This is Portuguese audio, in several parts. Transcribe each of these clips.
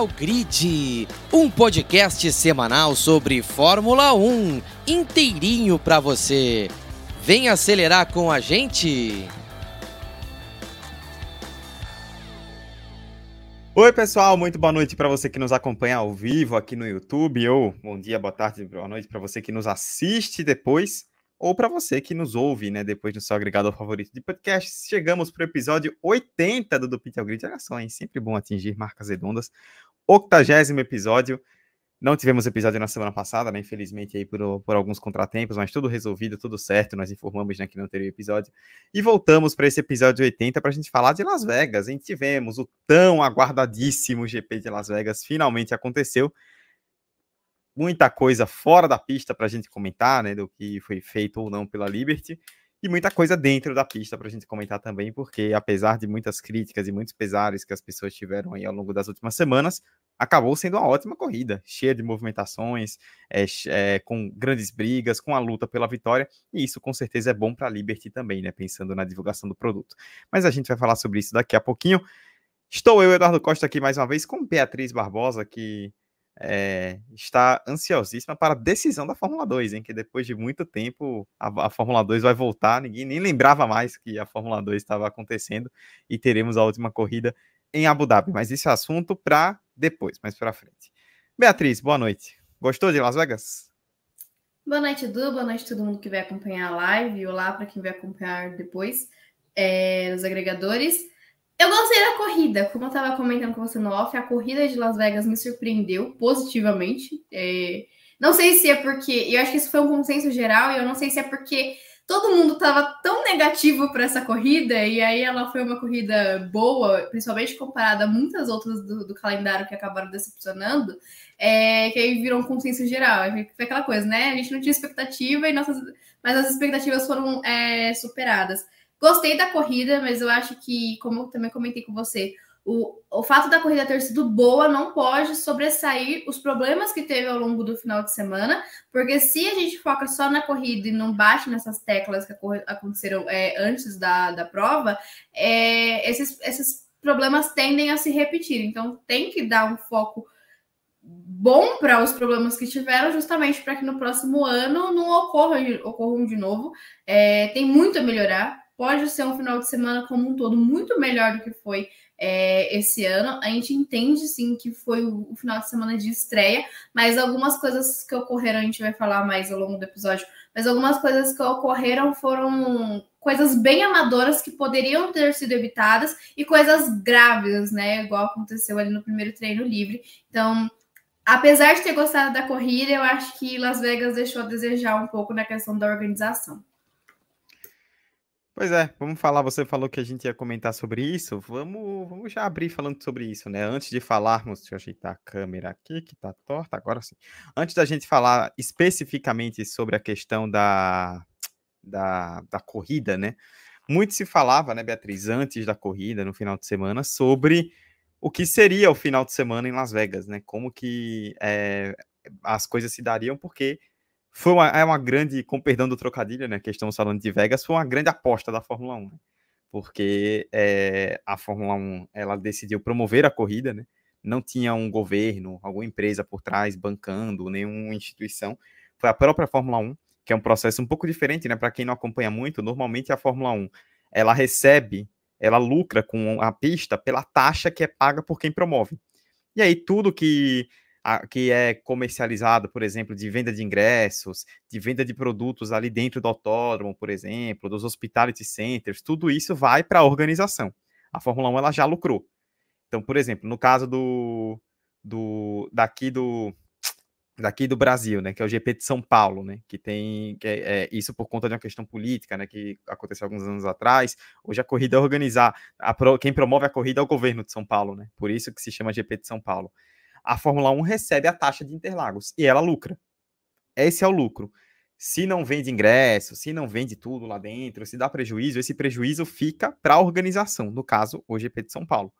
Final Grid, um podcast semanal sobre Fórmula 1, inteirinho para você. Vem acelerar com a gente. Oi, pessoal, muito boa noite para você que nos acompanha ao vivo aqui no YouTube, ou bom dia, boa tarde, boa noite para você que nos assiste depois ou para você que nos ouve, né, depois do seu agregador favorito de podcast. Chegamos para o episódio 80 do Do Pitel Grid. Olha só, hein? Sempre bom atingir marcas redondas. 80 episódio. Não tivemos episódio na semana passada, né? Infelizmente, aí por, por alguns contratempos, mas tudo resolvido, tudo certo. Nós informamos né, que não teria episódio. E voltamos para esse episódio 80 para a gente falar de Las Vegas. A gente tivemos o tão aguardadíssimo GP de Las Vegas, finalmente aconteceu muita coisa fora da pista para a gente comentar, né, do que foi feito ou não pela Liberty, e muita coisa dentro da pista para a gente comentar também, porque apesar de muitas críticas e muitos pesares que as pessoas tiveram aí ao longo das últimas semanas, acabou sendo uma ótima corrida, cheia de movimentações, é, é, com grandes brigas, com a luta pela vitória, e isso com certeza é bom para a Liberty também, né, pensando na divulgação do produto. Mas a gente vai falar sobre isso daqui a pouquinho. Estou eu, Eduardo Costa, aqui mais uma vez com Beatriz Barbosa, que é, está ansiosíssima para a decisão da Fórmula 2, hein? Que depois de muito tempo a, a, Fórmula 2 vai voltar. Ninguém nem lembrava mais que a Fórmula 2 estava acontecendo e teremos a última corrida em Abu Dhabi. Mas isso é assunto para depois, mais para frente. Beatriz, boa noite. Gostou de Las Vegas? Boa noite, Edu. Boa noite a todo mundo que vai acompanhar a live. Olá para quem vai acompanhar depois é, nos agregadores. Eu gostei da corrida, como eu estava comentando com você no off, a corrida de Las Vegas me surpreendeu positivamente. É... Não sei se é porque. Eu acho que isso foi um consenso geral, e eu não sei se é porque todo mundo estava tão negativo para essa corrida, e aí ela foi uma corrida boa, principalmente comparada a muitas outras do, do calendário que acabaram decepcionando, é, que aí virou um consenso geral. Foi aquela coisa, né? A gente não tinha expectativa, e nossas, mas as expectativas foram é, superadas. Gostei da corrida, mas eu acho que, como eu também comentei com você, o, o fato da corrida ter sido boa não pode sobressair os problemas que teve ao longo do final de semana, porque se a gente foca só na corrida e não bate nessas teclas que aconteceram é, antes da, da prova, é, esses, esses problemas tendem a se repetir. Então tem que dar um foco bom para os problemas que tiveram, justamente para que no próximo ano não ocorra, ocorram de novo. É, tem muito a melhorar pode ser um final de semana como um todo muito melhor do que foi é, esse ano. A gente entende sim que foi o, final de semana de estreia, mas algumas coisas que ocorreram, a gente vai falar mais ao longo do episódio, mas algumas coisas que ocorreram foram coisas bem amadoras que poderiam ter sido evitadas e coisas graves, né? Igual aconteceu ali no primeiro treino livre. Então, apesar de ter gostado da corrida, eu acho que Las Vegas deixou a desejar um pouco na questão da organização. Pois é, vamos falar. Você falou que a gente ia comentar sobre isso. Vamos, vamos já abrir falando sobre isso, né? Antes de falarmos, deixa eu ajeitar a câmera aqui, que tá torta, agora sim. Antes da gente falar especificamente sobre a questão da, da, da corrida, né? Muito se falava, né, Beatriz, antes da corrida, no final de semana, sobre o que seria o final de semana em Las Vegas, né? Como que é, as coisas se dariam, porque foi uma, é uma grande, com perdão do trocadilho, né, que estamos falando de Vegas, foi uma grande aposta da Fórmula 1, né? porque é, a Fórmula 1 ela decidiu promover a corrida, né? não tinha um governo, alguma empresa por trás bancando, nenhuma instituição, foi a própria Fórmula 1, que é um processo um pouco diferente, né? Para quem não acompanha muito, normalmente a Fórmula 1 ela recebe, ela lucra com a pista pela taxa que é paga por quem promove. E aí tudo que que é comercializado, por exemplo, de venda de ingressos, de venda de produtos ali dentro do autódromo, por exemplo, dos hospitality centers, tudo isso vai para a organização. A Fórmula 1 ela já lucrou. Então, por exemplo, no caso do, do daqui do daqui do Brasil, né, que é o GP de São Paulo, né, que tem que é, é, isso por conta de uma questão política, né, que aconteceu alguns anos atrás. Hoje a corrida é organizar, a, quem promove a corrida é o governo de São Paulo, né, por isso que se chama GP de São Paulo a Fórmula 1 recebe a taxa de Interlagos e ela lucra. Esse é o lucro. Se não vende ingresso, se não vende tudo lá dentro, se dá prejuízo, esse prejuízo fica para a organização, no caso, o GP de São Paulo.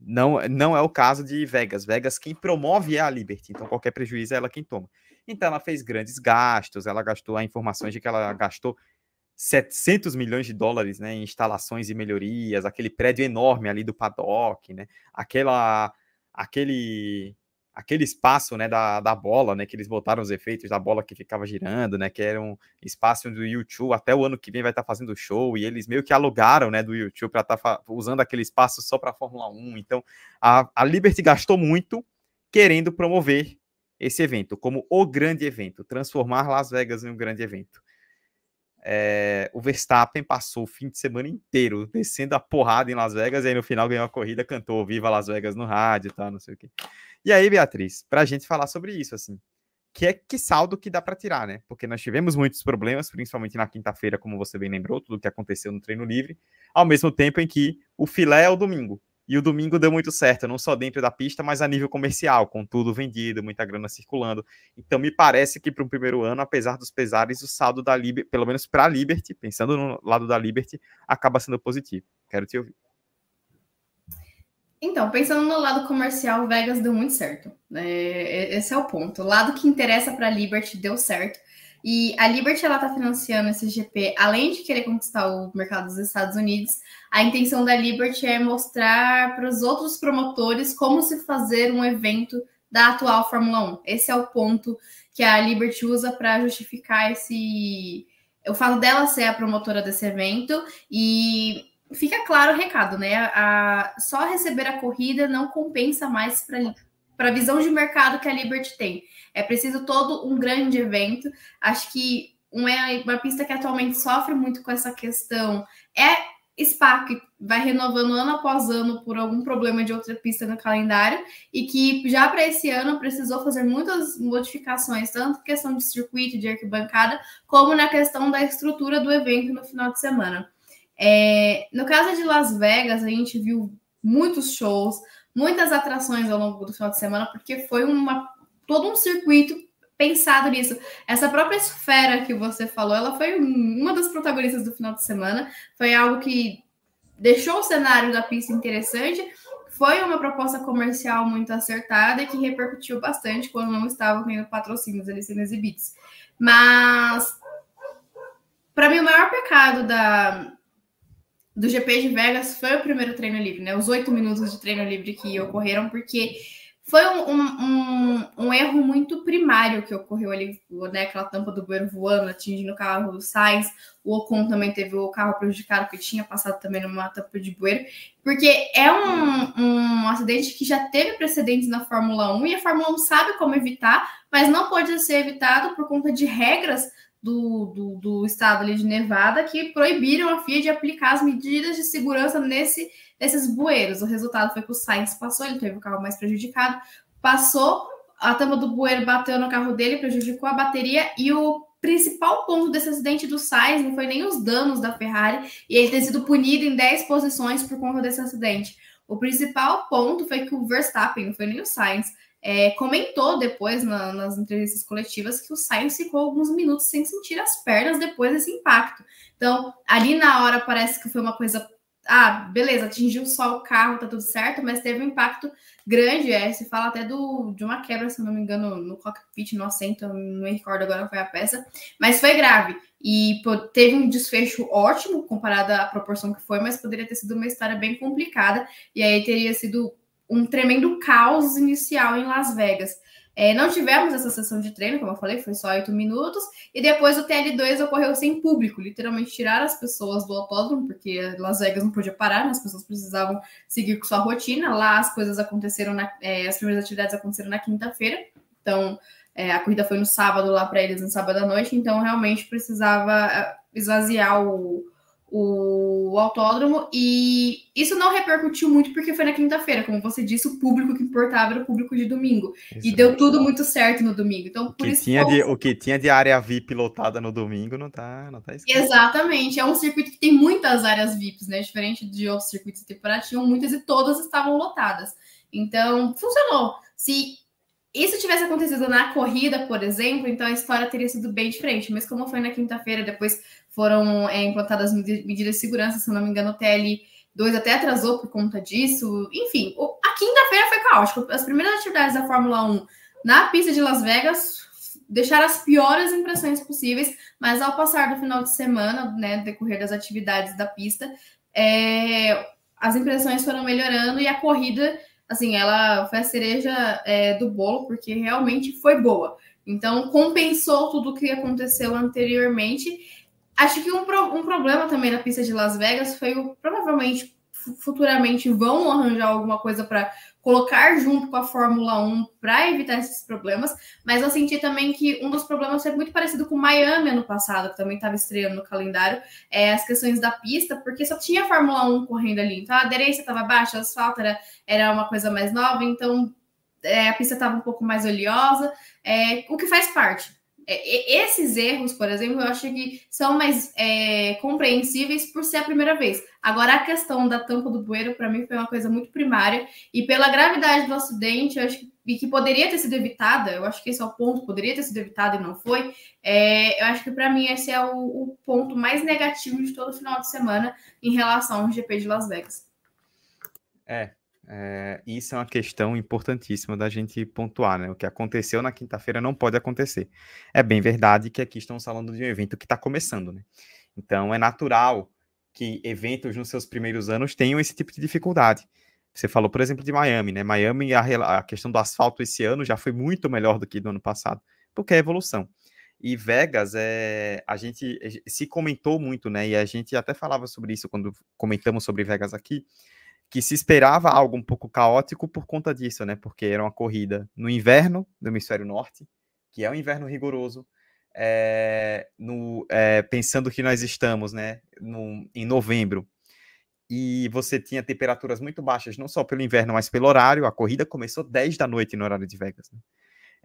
Não, não é o caso de Vegas. Vegas, quem promove é a Liberty, então qualquer prejuízo é ela quem toma. Então ela fez grandes gastos, ela gastou a informações de que ela gastou 700 milhões de dólares né, em instalações e melhorias, aquele prédio enorme ali do paddock, né, aquela aquele aquele espaço, né, da, da bola, né, que eles botaram os efeitos da bola que ficava girando, né, que era um espaço do YouTube, até o ano que vem vai estar tá fazendo show, e eles meio que alugaram, né, do YouTube para estar tá usando aquele espaço só para Fórmula 1, então a, a Liberty gastou muito querendo promover esse evento como o grande evento, transformar Las Vegas em um grande evento. É, o Verstappen passou o fim de semana inteiro descendo a porrada em Las Vegas e aí no final ganhou a corrida, cantou Viva Las Vegas no rádio e tal, não sei o que. E aí, Beatriz, para a gente falar sobre isso, assim, que é que saldo que dá para tirar, né? Porque nós tivemos muitos problemas, principalmente na quinta-feira, como você bem lembrou, tudo que aconteceu no treino livre, ao mesmo tempo em que o filé é o domingo. E o domingo deu muito certo, não só dentro da pista, mas a nível comercial, com tudo vendido, muita grana circulando. Então me parece que para um primeiro ano, apesar dos pesares, o saldo da Liberty, pelo menos para a Liberty, pensando no lado da Liberty, acaba sendo positivo. Quero te ouvir. Então, pensando no lado comercial, Vegas deu muito certo. É, esse é o ponto. O lado que interessa para a Liberty deu certo. E a Liberty ela está financiando esse GP, além de querer conquistar o mercado dos Estados Unidos, a intenção da Liberty é mostrar para os outros promotores como se fazer um evento da atual Fórmula 1. Esse é o ponto que a Liberty usa para justificar esse. O fato dela ser a promotora desse evento e fica claro o recado, né? A, só receber a corrida não compensa mais para a visão de mercado que a Liberty tem. É preciso todo um grande evento. Acho que uma, uma pista que atualmente sofre muito com essa questão é Spa, que vai renovando ano após ano por algum problema de outra pista no calendário, e que já para esse ano precisou fazer muitas modificações, tanto questão de circuito, de arquibancada, como na questão da estrutura do evento no final de semana. É, no caso de Las Vegas, a gente viu muitos shows, muitas atrações ao longo do final de semana, porque foi uma, todo um circuito pensado nisso. Essa própria esfera que você falou, ela foi uma das protagonistas do final de semana. Foi algo que deixou o cenário da pista interessante. Foi uma proposta comercial muito acertada e que repercutiu bastante quando não estavam tendo patrocínios ali sendo exibidos. Mas, para mim, o maior pecado da, do GP de Vegas foi o primeiro treino livre, né? Os oito minutos de treino livre que ocorreram, porque foi um, um, um, erro muito primário que ocorreu ali, né? Aquela tampa do bueiro voando, atingindo o carro do Sainz. O Ocon também teve o carro prejudicado, que tinha passado também numa tampa de bueiro. Porque é um, um acidente que já teve precedentes na Fórmula 1 e a Fórmula 1 sabe como evitar, mas não pode ser evitado por conta de regras do, do, do, estado de Nevada que proibiram a FIA de aplicar as medidas de segurança nesse, nesses bueiros. O resultado foi que o Sainz passou, ele teve o carro mais prejudicado, passou, a tampa do bueiro bateu no carro dele, prejudicou a bateria e o principal ponto desse acidente do Sainz não foi nem os danos da Ferrari e ele ter sido punido em 10 posições por conta desse acidente. O principal ponto foi que o Verstappen, não foi nem o Sainz, é, comentou depois na, nas entrevistas coletivas que o Sainz ficou alguns minutos sem sentir as pernas depois desse impacto. Então, ali na hora parece que foi uma coisa. Ah, beleza, atingiu só o carro, tá tudo certo, mas teve um impacto grande. É, se fala até do, de uma quebra, se não me engano, no cockpit, no assento, não me recordo agora foi a peça, mas foi grave. E pô, teve um desfecho ótimo comparado à proporção que foi, mas poderia ter sido uma história bem complicada, e aí teria sido um tremendo caos inicial em Las Vegas. É, não tivemos essa sessão de treino, como eu falei, foi só oito minutos, e depois o TL2 ocorreu sem público, literalmente tiraram as pessoas do autódromo, porque Las Vegas não podia parar, né? as pessoas precisavam seguir com sua rotina. Lá as coisas aconteceram, na, é, as primeiras atividades aconteceram na quinta-feira, então é, a corrida foi no sábado lá para eles, no sábado à noite, então realmente precisava é, esvaziar o, o autódromo e isso não repercutiu muito porque foi na quinta-feira, como você disse, o público que importava era o público de domingo e deu tudo muito certo no domingo. Então, por que isso tinha de, o que tinha de área VIP lotada no domingo não tá, não tá escrito. Exatamente, é um circuito que tem muitas áreas VIPs, né? Diferente de outros circuitos de temporada, tinham muitas e todas estavam lotadas. Então, funcionou. Se isso tivesse acontecido na corrida, por exemplo, então a história teria sido bem diferente. Mas como foi na quinta-feira, depois foram é, implantadas medidas de segurança, se não me engano, o TL2 até atrasou por conta disso. Enfim, a quinta-feira foi caótico. As primeiras atividades da Fórmula 1 na pista de Las Vegas deixaram as piores impressões possíveis, mas ao passar do final de semana, né, decorrer das atividades da pista, é, as impressões foram melhorando e a corrida assim, ela foi a cereja é, do bolo, porque realmente foi boa. Então, compensou tudo o que aconteceu anteriormente. Acho que um, pro, um problema também na pista de Las Vegas foi o provavelmente futuramente vão arranjar alguma coisa para colocar junto com a Fórmula 1 para evitar esses problemas, mas eu senti também que um dos problemas foi muito parecido com Miami ano passado, que também estava estreando no calendário, é, as questões da pista, porque só tinha a Fórmula 1 correndo ali, então a aderência estava baixa, o asfalto era, era uma coisa mais nova, então é, a pista estava um pouco mais oleosa, é, o que faz parte. É, esses erros, por exemplo, eu acho que são mais é, compreensíveis por ser a primeira vez. Agora, a questão da tampa do bueiro, para mim, foi uma coisa muito primária, e pela gravidade do acidente, eu acho que, e que poderia ter sido evitada, eu acho que esse é o ponto, poderia ter sido evitado e não foi. É, eu acho que, para mim, esse é o, o ponto mais negativo de todo final de semana em relação ao GP de Las Vegas. É, é, isso é uma questão importantíssima da gente pontuar, né? O que aconteceu na quinta-feira não pode acontecer. É bem verdade que aqui estamos falando de um evento que está começando, né? Então é natural que eventos nos seus primeiros anos tenham esse tipo de dificuldade. Você falou, por exemplo, de Miami, né? Miami, a, a questão do asfalto esse ano já foi muito melhor do que do ano passado, porque é evolução. E Vegas, é, a gente se comentou muito, né? E a gente até falava sobre isso quando comentamos sobre Vegas aqui que se esperava algo um pouco caótico por conta disso, né? Porque era uma corrida no inverno do hemisfério norte, que é um inverno rigoroso, é, no, é, pensando que nós estamos, né, no, em novembro, e você tinha temperaturas muito baixas, não só pelo inverno, mas pelo horário. A corrida começou 10 da noite no horário de Vegas. Né?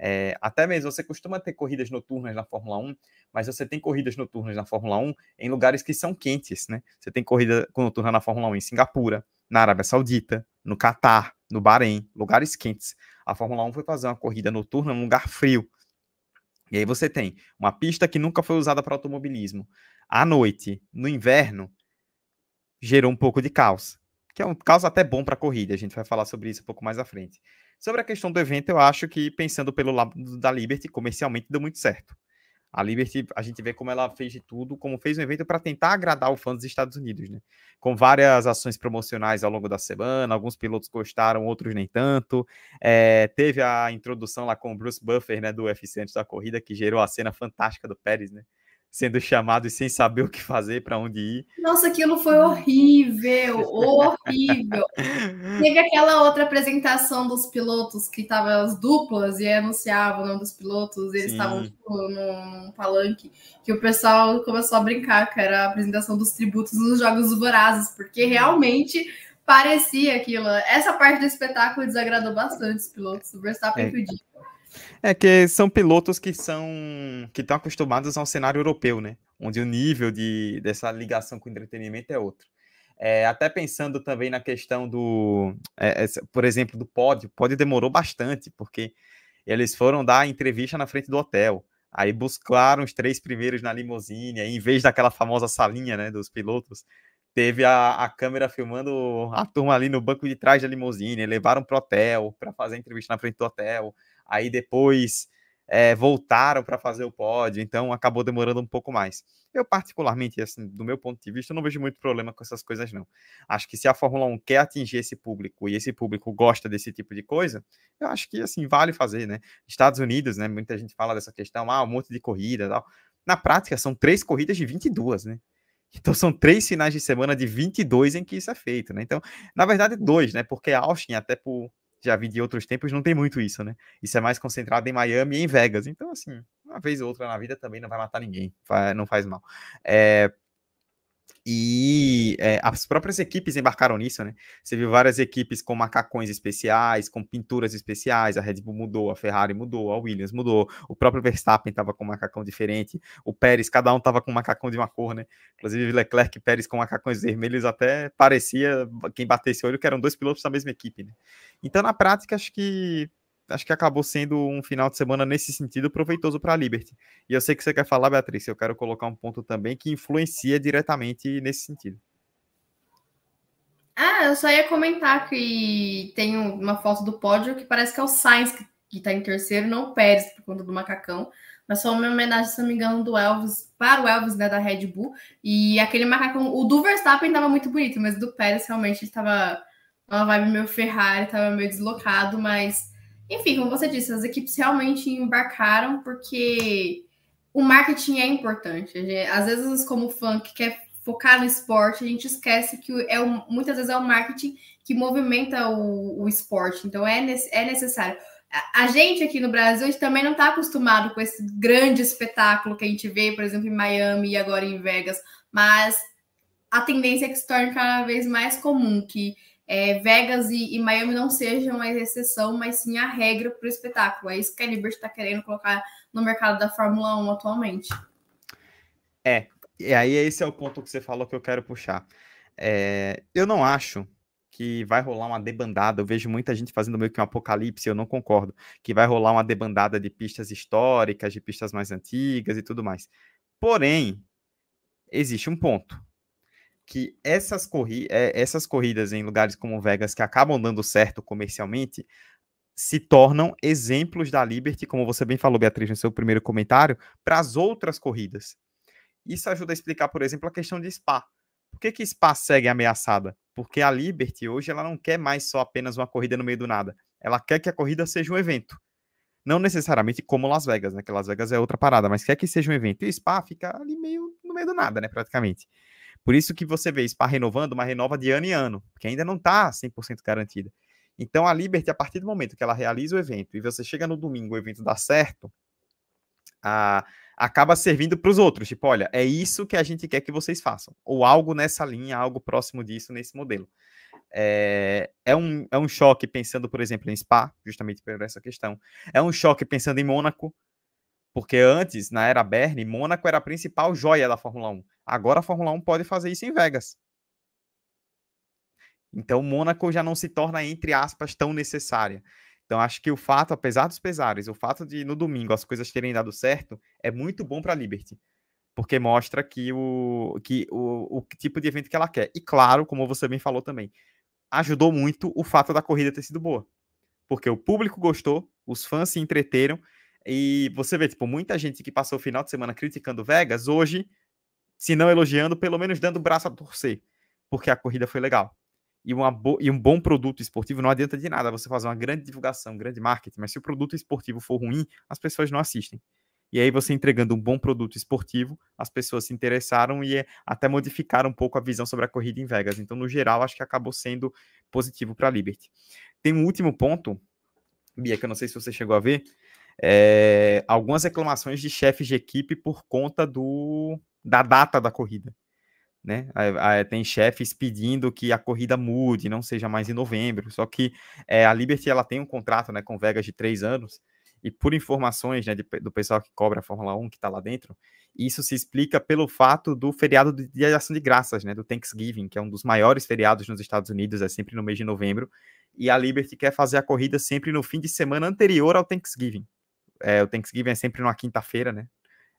É, até mesmo você costuma ter corridas noturnas na Fórmula 1, mas você tem corridas noturnas na Fórmula 1 em lugares que são quentes, né? Você tem corrida noturna na Fórmula 1 em Singapura, na Arábia Saudita, no Catar, no Bahrein, lugares quentes. A Fórmula 1 foi fazer uma corrida noturna num lugar frio. E aí você tem uma pista que nunca foi usada para automobilismo. À noite, no inverno, gerou um pouco de caos, que é um caos até bom para corrida. A gente vai falar sobre isso um pouco mais à frente. Sobre a questão do evento, eu acho que pensando pelo lado da Liberty, comercialmente deu muito certo. A Liberty, a gente vê como ela fez de tudo, como fez um evento para tentar agradar o fã dos Estados Unidos, né? Com várias ações promocionais ao longo da semana, alguns pilotos gostaram, outros nem tanto. É, teve a introdução lá com o Bruce Buffer, né, do UFC antes da corrida, que gerou a cena fantástica do Pérez, né? Sendo chamado e sem saber o que fazer, para onde ir. Nossa, aquilo foi horrível, horrível. Teve aquela outra apresentação dos pilotos que estavam as duplas e anunciavam o nome dos pilotos, eles estavam tipo, num palanque, que o pessoal começou a brincar, que era a apresentação dos tributos nos Jogos Vorazes, porque realmente parecia aquilo. Essa parte do espetáculo desagradou bastante os pilotos, o Verstappen é. É que são pilotos que são que estão acostumados a um cenário europeu, né? Onde o nível de, dessa ligação com o entretenimento é outro. É, até pensando também na questão do, é, por exemplo, do pódio. O pódio demorou bastante, porque eles foram dar entrevista na frente do hotel. Aí buscaram os três primeiros na limusine, aí, em vez daquela famosa salinha né, dos pilotos, teve a, a câmera filmando a turma ali no banco de trás da limusine, levaram para o hotel para fazer entrevista na frente do hotel aí depois é, voltaram para fazer o pódio, então acabou demorando um pouco mais. Eu, particularmente, assim, do meu ponto de vista, não vejo muito problema com essas coisas, não. Acho que se a Fórmula 1 quer atingir esse público e esse público gosta desse tipo de coisa, eu acho que, assim, vale fazer, né? Estados Unidos, né? Muita gente fala dessa questão, ah, um monte de corrida tal. Na prática, são três corridas de 22, né? Então são três finais de semana de 22 em que isso é feito, né? Então, na verdade, dois, né? Porque Austin, até por já vi de outros tempos, não tem muito isso, né? Isso é mais concentrado em Miami e em Vegas. Então, assim, uma vez ou outra na vida também não vai matar ninguém, não faz mal. É, e é, as próprias equipes embarcaram nisso, né? Você viu várias equipes com macacões especiais, com pinturas especiais. A Red Bull mudou, a Ferrari mudou, a Williams mudou. O próprio Verstappen estava com um macacão diferente. O Pérez, cada um estava com um macacão de uma cor, né? Inclusive Leclerc e Pérez com macacões vermelhos até parecia, quem batesse o olho, que eram dois pilotos da mesma equipe, né? Então, na prática, acho que acho que acabou sendo um final de semana nesse sentido proveitoso para a Liberty. E eu sei que você quer falar, Beatriz, eu quero colocar um ponto também que influencia diretamente nesse sentido. Ah, eu só ia comentar que tem uma foto do pódio que parece que é o Sainz que está em terceiro, não o Pérez, por conta do macacão. Mas foi uma homenagem, se não me engano, do Elvis, para o Elvis, né, da Red Bull. E aquele macacão, o do Verstappen estava muito bonito, mas do Pérez realmente estava uma vibe meio Ferrari, tava meio deslocado, mas enfim, como você disse, as equipes realmente embarcaram porque o marketing é importante. Às vezes, como fã que quer focar no esporte, a gente esquece que é um, muitas vezes é o marketing que movimenta o, o esporte. Então é, é necessário. A, a gente aqui no Brasil a gente também não está acostumado com esse grande espetáculo que a gente vê, por exemplo, em Miami e agora em Vegas, mas a tendência é que se torne cada vez mais comum, que é, Vegas e, e, Miami não sejam a exceção, mas sim a regra para o espetáculo. É isso que a Liberty está querendo colocar no mercado da Fórmula 1 atualmente. É, e aí esse é o ponto que você falou que eu quero puxar. É, eu não acho que vai rolar uma debandada. Eu vejo muita gente fazendo meio que um apocalipse, eu não concordo. Que vai rolar uma debandada de pistas históricas, de pistas mais antigas e tudo mais. Porém, existe um ponto que essas, corri é, essas corridas em lugares como Vegas, que acabam dando certo comercialmente, se tornam exemplos da Liberty, como você bem falou, Beatriz, no seu primeiro comentário, para as outras corridas. Isso ajuda a explicar, por exemplo, a questão de Spa. Por que, que Spa segue ameaçada? Porque a Liberty hoje ela não quer mais só apenas uma corrida no meio do nada. Ela quer que a corrida seja um evento. Não necessariamente como Las Vegas, né? Que Las Vegas é outra parada, mas quer que seja um evento. E o Spa fica ali meio no meio do nada, né? Praticamente. Por isso que você vê Spa renovando, mas renova de ano em ano, que ainda não está 100% garantida. Então a Liberty, a partir do momento que ela realiza o evento e você chega no domingo, o evento dá certo, a, acaba servindo para os outros. Tipo, olha, é isso que a gente quer que vocês façam. Ou algo nessa linha, algo próximo disso nesse modelo. É, é, um, é um choque pensando, por exemplo, em Spa, justamente por essa questão. É um choque pensando em Mônaco, porque antes, na era Bernie, Mônaco era a principal joia da Fórmula 1. Agora a Fórmula 1 pode fazer isso em Vegas. Então, Mônaco já não se torna, entre aspas, tão necessária. Então, acho que o fato, apesar dos pesares, o fato de no domingo as coisas terem dado certo é muito bom para a Liberty. Porque mostra que o, que o, o tipo de evento que ela quer. E claro, como você bem falou também, ajudou muito o fato da corrida ter sido boa. Porque o público gostou, os fãs se entreteram. E você vê, tipo, muita gente que passou o final de semana criticando Vegas, hoje se não elogiando, pelo menos dando o braço a torcer, porque a corrida foi legal. E, e um bom produto esportivo não adianta de nada você fazer uma grande divulgação, um grande marketing, mas se o produto esportivo for ruim, as pessoas não assistem. E aí você entregando um bom produto esportivo, as pessoas se interessaram e até modificaram um pouco a visão sobre a corrida em Vegas. Então, no geral, acho que acabou sendo positivo para a Liberty. Tem um último ponto, Bia, que eu não sei se você chegou a ver, é, algumas reclamações de chefes de equipe por conta do da data da corrida. Né? Tem chefes pedindo que a corrida mude, não seja mais em novembro. Só que é, a Liberty ela tem um contrato né, com Vegas de três anos, e por informações né, de, do pessoal que cobra a Fórmula 1 que está lá dentro, isso se explica pelo fato do feriado de, de ação de graças, né, do Thanksgiving, que é um dos maiores feriados nos Estados Unidos, é sempre no mês de novembro, e a Liberty quer fazer a corrida sempre no fim de semana anterior ao Thanksgiving. É, o Thanksgiving é sempre numa quinta-feira, né?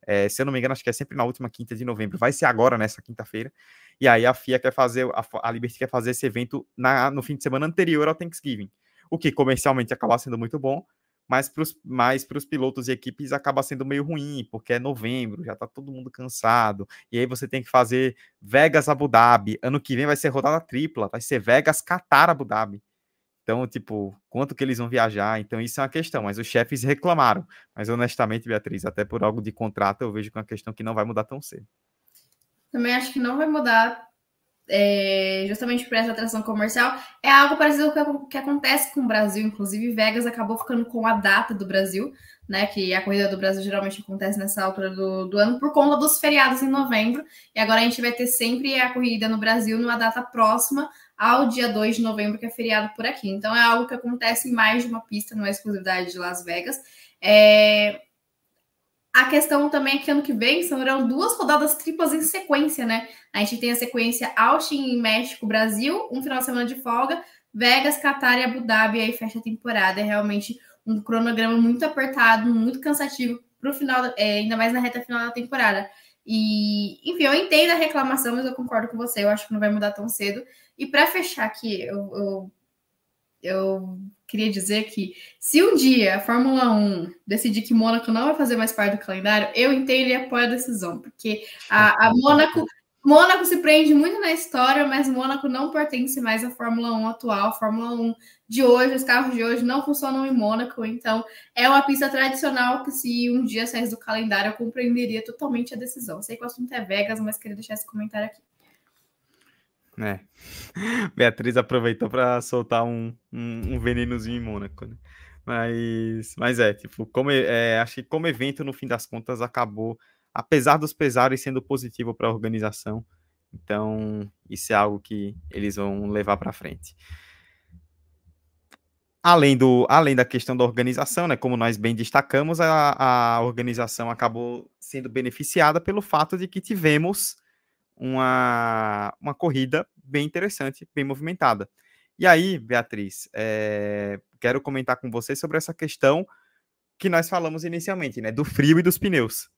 É, se eu não me engano, acho que é sempre na última quinta de novembro. Vai ser agora, nessa quinta-feira. E aí a FIA quer fazer, a, a Liberty quer fazer esse evento na, no fim de semana anterior ao Thanksgiving. O que comercialmente acaba sendo muito bom, mas para os mas pilotos e equipes acaba sendo meio ruim, porque é novembro, já está todo mundo cansado. E aí você tem que fazer Vegas Abu Dhabi. Ano que vem vai ser rodada tripla, vai ser Vegas Qatar Abu Dhabi. Então, tipo, quanto que eles vão viajar? Então, isso é uma questão. Mas os chefes reclamaram. Mas, honestamente, Beatriz, até por algo de contrato, eu vejo que é uma questão que não vai mudar tão cedo. Também acho que não vai mudar é, justamente por essa atração comercial. É algo parecido com o que acontece com o Brasil. Inclusive, Vegas acabou ficando com a data do Brasil, né? Que a corrida do Brasil geralmente acontece nessa altura do, do ano, por conta dos feriados em novembro. E agora a gente vai ter sempre a corrida no Brasil numa data próxima ao dia 2 de novembro, que é feriado por aqui. Então é algo que acontece em mais de uma pista, não é exclusividade de Las Vegas. É... A questão também é que ano que vem serão duas rodadas triplas em sequência, né? A gente tem a sequência Austin, México, Brasil, um final de semana de folga, Vegas, Qatar e Abu Dhabi, aí fecha a temporada. É realmente um cronograma muito apertado, muito cansativo para o final, é, ainda mais na reta final da temporada. E, enfim, eu entendo a reclamação, mas eu concordo com você. Eu acho que não vai mudar tão cedo. E para fechar aqui, eu, eu, eu, queria dizer que se um dia a Fórmula 1 decidir que Mônaco não vai fazer mais parte do calendário, eu entendo e apoio a decisão, porque a, a Mônaco Mônaco se prende muito na história, mas Mônaco não pertence mais à Fórmula 1 atual. A Fórmula 1 de hoje, os carros de hoje não funcionam em Mônaco, então é uma pista tradicional que se um dia saísse do calendário eu compreenderia totalmente a decisão. Sei que o assunto é Vegas, mas queria deixar esse comentário aqui. É. Beatriz aproveitou para soltar um, um, um, venenozinho em Mônaco, né? Mas, mas é, tipo, como, é, acho que como evento, no fim das contas, acabou apesar dos pesares, sendo positivo para a organização. Então, isso é algo que eles vão levar para frente. Além, do, além da questão da organização, né, como nós bem destacamos, a, a organização acabou sendo beneficiada pelo fato de que tivemos uma, uma corrida bem interessante, bem movimentada. E aí, Beatriz, é, quero comentar com você sobre essa questão que nós falamos inicialmente, né, do frio e dos pneus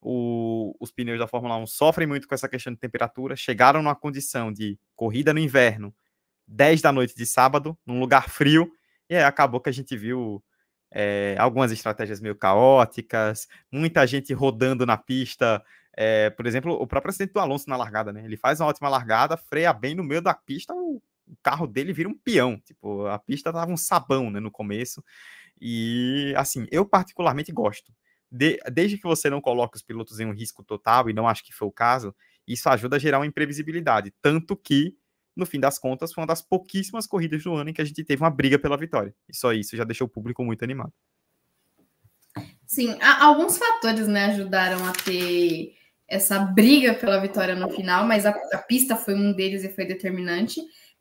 o, os pneus da Fórmula 1 sofrem muito com essa questão de temperatura, chegaram numa condição de corrida no inverno, 10 da noite de sábado, num lugar frio, e aí acabou que a gente viu é, algumas estratégias meio caóticas, muita gente rodando na pista. É, por exemplo, o próprio acidente do Alonso na largada, né? Ele faz uma ótima largada, freia bem no meio da pista, o, carro dele vira um peão. Tipo, a pista tava um sabão né, no começo. E assim, eu particularmente gosto de, desde que você não coloque os pilotos em um risco total, e não acho que foi o caso, isso ajuda a gerar uma imprevisibilidade. Tanto que, no fim das contas, foi uma das pouquíssimas corridas do ano em que a gente teve uma briga pela vitória. E só isso já deixou o público muito animado. Sim, alguns fatores né, ajudaram a ter essa briga pela vitória no final, mas a, a pista foi um deles e foi determinante.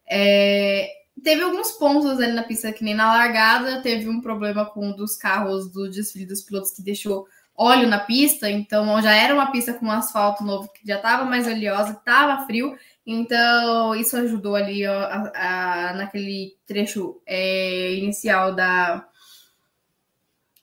É, teve alguns pontos ali na pista, que nem na largada, teve um problema com um dos carros do desfile dos pilotos que deixou óleo na pista, então já era uma pista com um asfalto novo que já estava mais oleosa, estava frio, então isso ajudou ali ó, a, a, naquele trecho é, inicial da,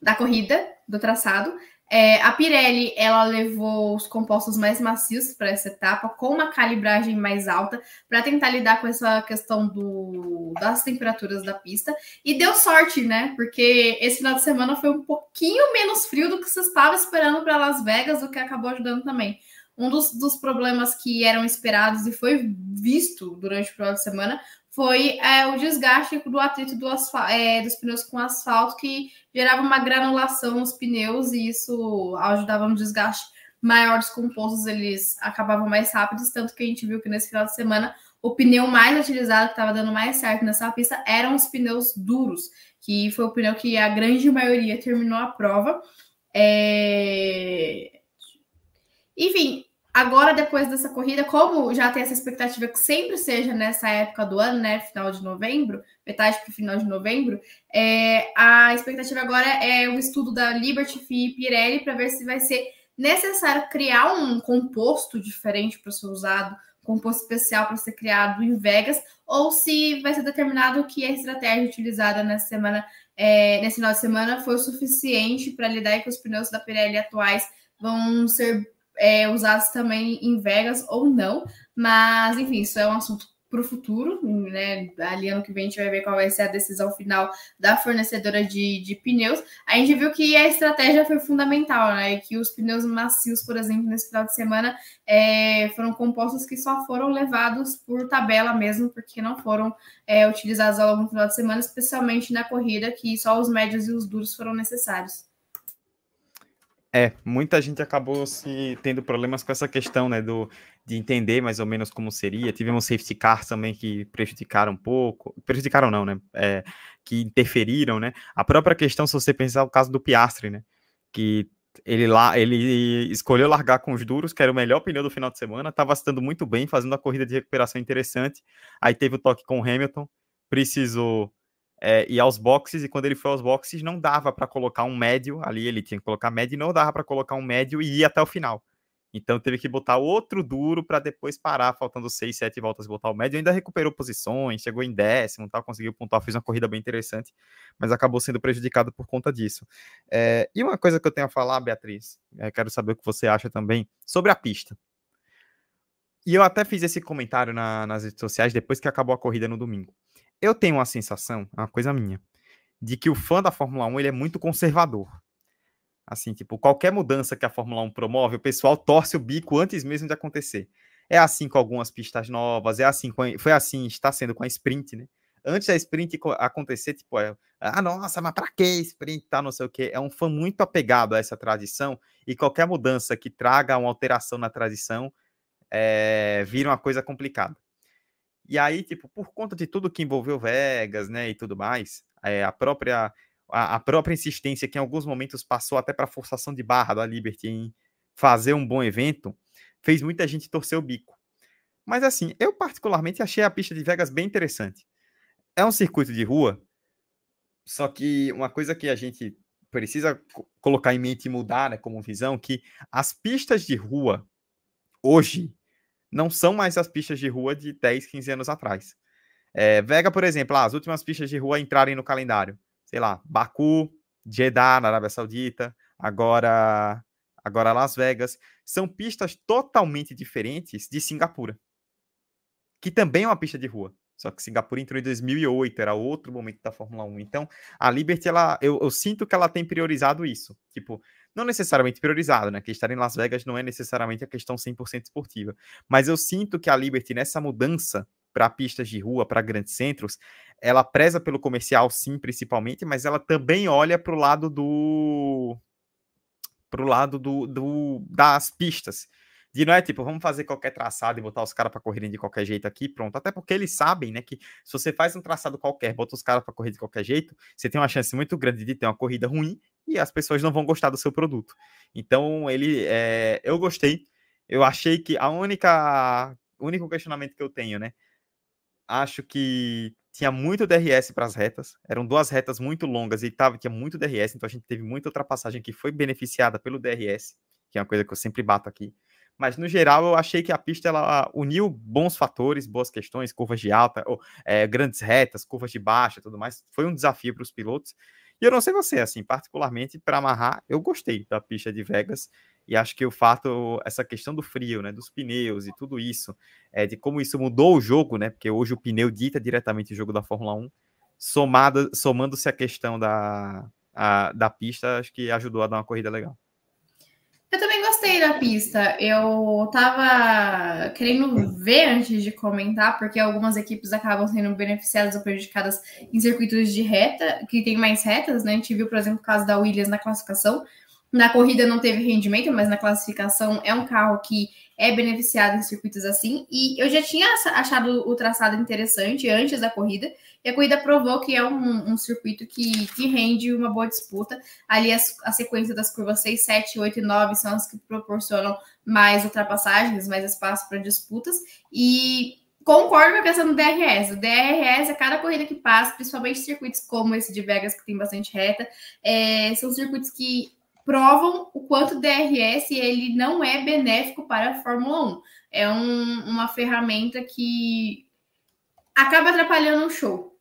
da corrida, do traçado. É, a Pirelli ela levou os compostos mais macios para essa etapa, com uma calibragem mais alta, para tentar lidar com essa questão do, das temperaturas da pista. E deu sorte, né? Porque esse final de semana foi um pouquinho menos frio do que você estava esperando para Las Vegas, o que acabou ajudando também. Um dos, dos problemas que eram esperados e foi visto durante o final de semana foi é, o desgaste do atrito do é, dos pneus com asfalto, que gerava uma granulação nos pneus e isso ajudava no desgaste maior dos compostos, eles acabavam mais rápidos, tanto que a gente viu que nesse final de semana o pneu mais utilizado, que estava dando mais certo nessa pista, eram os pneus duros, que foi o pneu que a grande maioria terminou a prova. É... Enfim, Agora, depois dessa corrida, como já tem essa expectativa que sempre seja nessa época do ano, né? Final de novembro, metade para o final de novembro, é, a expectativa agora é o estudo da Liberty FI e Pirelli para ver se vai ser necessário criar um composto diferente para ser usado, composto especial para ser criado em Vegas, ou se vai ser determinado que a estratégia utilizada nessa semana, é, nesse final de semana, foi o suficiente para lidar com os pneus da Pirelli atuais vão ser é, usados também em Vegas ou não, mas enfim, isso é um assunto para o futuro, né? Ali ano que vem a gente vai ver qual vai ser a decisão final da fornecedora de, de pneus. A gente viu que a estratégia foi fundamental, né? Que os pneus macios, por exemplo, nesse final de semana, é, foram compostos que só foram levados por tabela mesmo, porque não foram é, utilizados ao longo do final de semana, especialmente na corrida, que só os médios e os duros foram necessários. É, muita gente acabou se tendo problemas com essa questão, né, do, de entender mais ou menos como seria. Tivemos safety cars também que prejudicaram um pouco, prejudicaram não, né, é, que interferiram, né. A própria questão, se você pensar o caso do Piastri, né, que ele lá, ele escolheu largar com os duros, que era o melhor pneu do final de semana, estava estando muito bem, fazendo a corrida de recuperação interessante. Aí teve o toque com o Hamilton, precisou é, ir aos boxes, e quando ele foi aos boxes, não dava para colocar um médio ali, ele tinha que colocar médio, e não dava para colocar um médio e ir até o final. Então teve que botar outro duro para depois parar, faltando seis, sete voltas, botar o médio. Ainda recuperou posições, chegou em décimo, tal, conseguiu pontuar, fez uma corrida bem interessante, mas acabou sendo prejudicado por conta disso. É, e uma coisa que eu tenho a falar, Beatriz, é, quero saber o que você acha também sobre a pista. E eu até fiz esse comentário na, nas redes sociais depois que acabou a corrida no domingo. Eu tenho uma sensação, é uma coisa minha, de que o fã da Fórmula 1 ele é muito conservador. Assim, tipo, qualquer mudança que a Fórmula 1 promove, o pessoal torce o bico antes mesmo de acontecer. É assim com algumas pistas novas, é assim, com, foi assim, está sendo com a sprint, né? Antes da sprint acontecer, tipo, é, ah, nossa, mas para que sprint, tá, não sei o quê. É um fã muito apegado a essa tradição e qualquer mudança que traga uma alteração na tradição é, vira uma coisa complicada. E aí, tipo, por conta de tudo que envolveu Vegas, né, e tudo mais, é, a própria a, a, própria insistência que em alguns momentos passou até para forçação de barra da Liberty em fazer um bom evento, fez muita gente torcer o bico. Mas assim, eu particularmente achei a pista de Vegas bem interessante. É um circuito de rua, só que uma coisa que a gente precisa colocar em mente e mudar, né, como visão, que as pistas de rua hoje não são mais as pistas de rua de 10, 15 anos atrás. É, Vega, por exemplo, ah, as últimas pistas de rua entrarem no calendário. Sei lá, Baku, Jeddah, na Arábia Saudita, agora, agora Las Vegas. São pistas totalmente diferentes de Singapura, que também é uma pista de rua. Só que Singapura entrou em 2008, era outro momento da Fórmula 1. Então, a Liberty, ela, eu, eu sinto que ela tem priorizado isso. Tipo, não necessariamente priorizado, né? Que estar em Las Vegas não é necessariamente a questão 100% esportiva. Mas eu sinto que a Liberty, nessa mudança para pistas de rua, para grandes centros, ela preza pelo comercial, sim, principalmente, mas ela também olha para o lado do. para o lado do, do, das pistas. De não é tipo, vamos fazer qualquer traçado e botar os caras para correrem de qualquer jeito aqui, pronto. Até porque eles sabem, né, que se você faz um traçado qualquer, bota os caras para correr de qualquer jeito, você tem uma chance muito grande de ter uma corrida ruim e as pessoas não vão gostar do seu produto. Então, ele, é, eu gostei. Eu achei que a única, único questionamento que eu tenho, né, acho que tinha muito DRS para as retas, eram duas retas muito longas e tava, tinha muito DRS, então a gente teve muita ultrapassagem que foi beneficiada pelo DRS, que é uma coisa que eu sempre bato aqui. Mas no geral eu achei que a pista ela uniu bons fatores, boas questões, curvas de alta, ou, é, grandes retas, curvas de baixa, tudo mais. Foi um desafio para os pilotos. E eu não sei você, assim, particularmente para amarrar, eu gostei da pista de Vegas e acho que o fato, essa questão do frio, né, dos pneus e tudo isso, é, de como isso mudou o jogo, né, porque hoje o pneu dita diretamente o jogo da Fórmula 1, somado, somando-se a questão da, a, da pista, acho que ajudou a dar uma corrida legal. Gostei da pista. Eu tava querendo ver antes de comentar, porque algumas equipes acabam sendo beneficiadas ou prejudicadas em circuitos de reta, que tem mais retas, né? A gente viu, por exemplo, o caso da Williams na classificação. Na corrida não teve rendimento, mas na classificação é um carro que é beneficiado em circuitos assim. E eu já tinha achado o traçado interessante antes da corrida, e a corrida provou que é um, um circuito que, que rende uma boa disputa. Ali a, sequência das curvas 6, 7, 8 e 9 são as que proporcionam mais ultrapassagens, mais espaço para disputas. E concordo com a questão do DRS. O DRS, a cada corrida que passa, principalmente circuitos como esse de Vegas, que tem bastante reta, é, são circuitos que provam o quanto o DRS ele não é benéfico para a Fórmula 1. É um, uma ferramenta que acaba atrapalhando o show.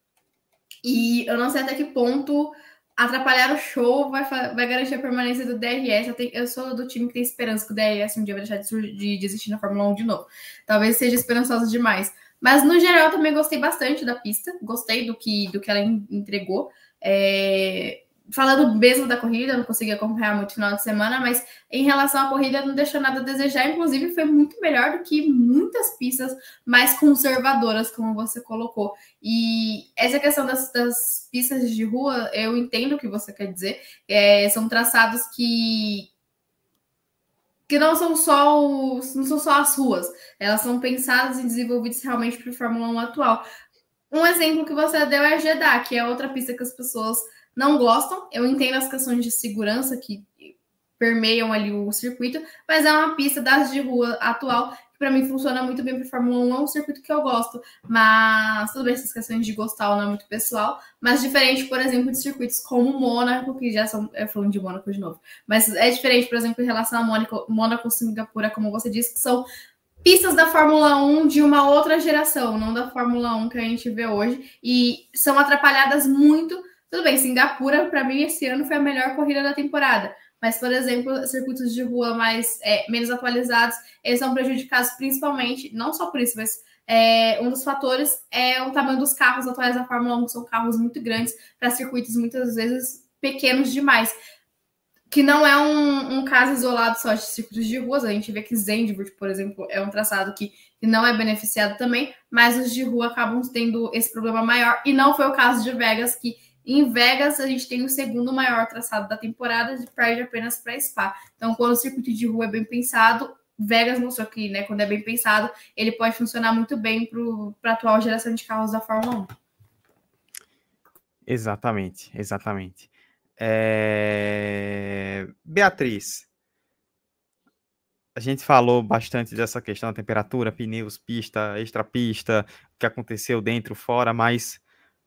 E eu não sei até que ponto atrapalhar o show vai, vai garantir a permanência do DRS. Eu, tenho, eu, sou do time que tem esperança que o DRS um dia vai deixar de, de, existir na Fórmula 1 de novo. Talvez seja esperançoso demais. Mas no geral também gostei bastante da pista, gostei do que, do que ela entregou. É, falando mesmo da corrida, não consegui acompanhar muito final de semana, mas em relação à corrida não deixou nada a desejar, inclusive foi muito melhor do que muitas pistas mais conservadoras, como você colocou. E essa questão das, das pistas de rua, eu entendo o que você quer dizer, é, são traçados que que não são só os, não são só as ruas, elas são pensadas e desenvolvidas realmente para a Fórmula 1 atual. Um exemplo que você deu é a Jeddah, que é outra pista que as pessoas não gostam. Eu entendo as questões de segurança que permeiam ali o circuito, mas é uma pista das de rua atual que para mim funciona muito bem para Fórmula 1, é um circuito que eu gosto, mas tudo bem essas questões de gostar ou não é muito pessoal, mas diferente, por exemplo, de circuitos como Mônaco, que já são, é falando de Mônaco de novo, mas é diferente, por exemplo, em relação a Mônaco, Mônaco Singapura, como você disse, que são pistas da Fórmula 1 de uma outra geração, não da Fórmula 1 que a gente vê hoje, e são atrapalhadas muito tudo bem, Singapura, para mim, esse ano foi a melhor corrida da temporada. Mas, por exemplo, circuitos de rua mais é, menos atualizados, eles são prejudicados principalmente, não só por isso, mas é, um dos fatores é o tamanho dos carros atuais da Fórmula 1, que são carros muito grandes para circuitos muitas vezes pequenos demais. que não é um, um, caso isolado só de circuitos de ruas. A gente vê que Zandvoort, por exemplo, é um traçado que, que, não é beneficiado também, mas os de rua acabam tendo esse problema maior. E não foi o caso de Vegas, que em Vegas a gente tem o segundo maior traçado da temporada, de perde apenas para Spa. Então, quando o circuito de rua é bem pensado, Vegas mostrou que, né, quando é bem pensado, ele pode funcionar muito bem para a atual geração de carros da Fórmula 1. Exatamente, exatamente. É... Beatriz, a gente falou bastante dessa questão da temperatura, pneus, pista, extra pista, o que aconteceu dentro, fora, mas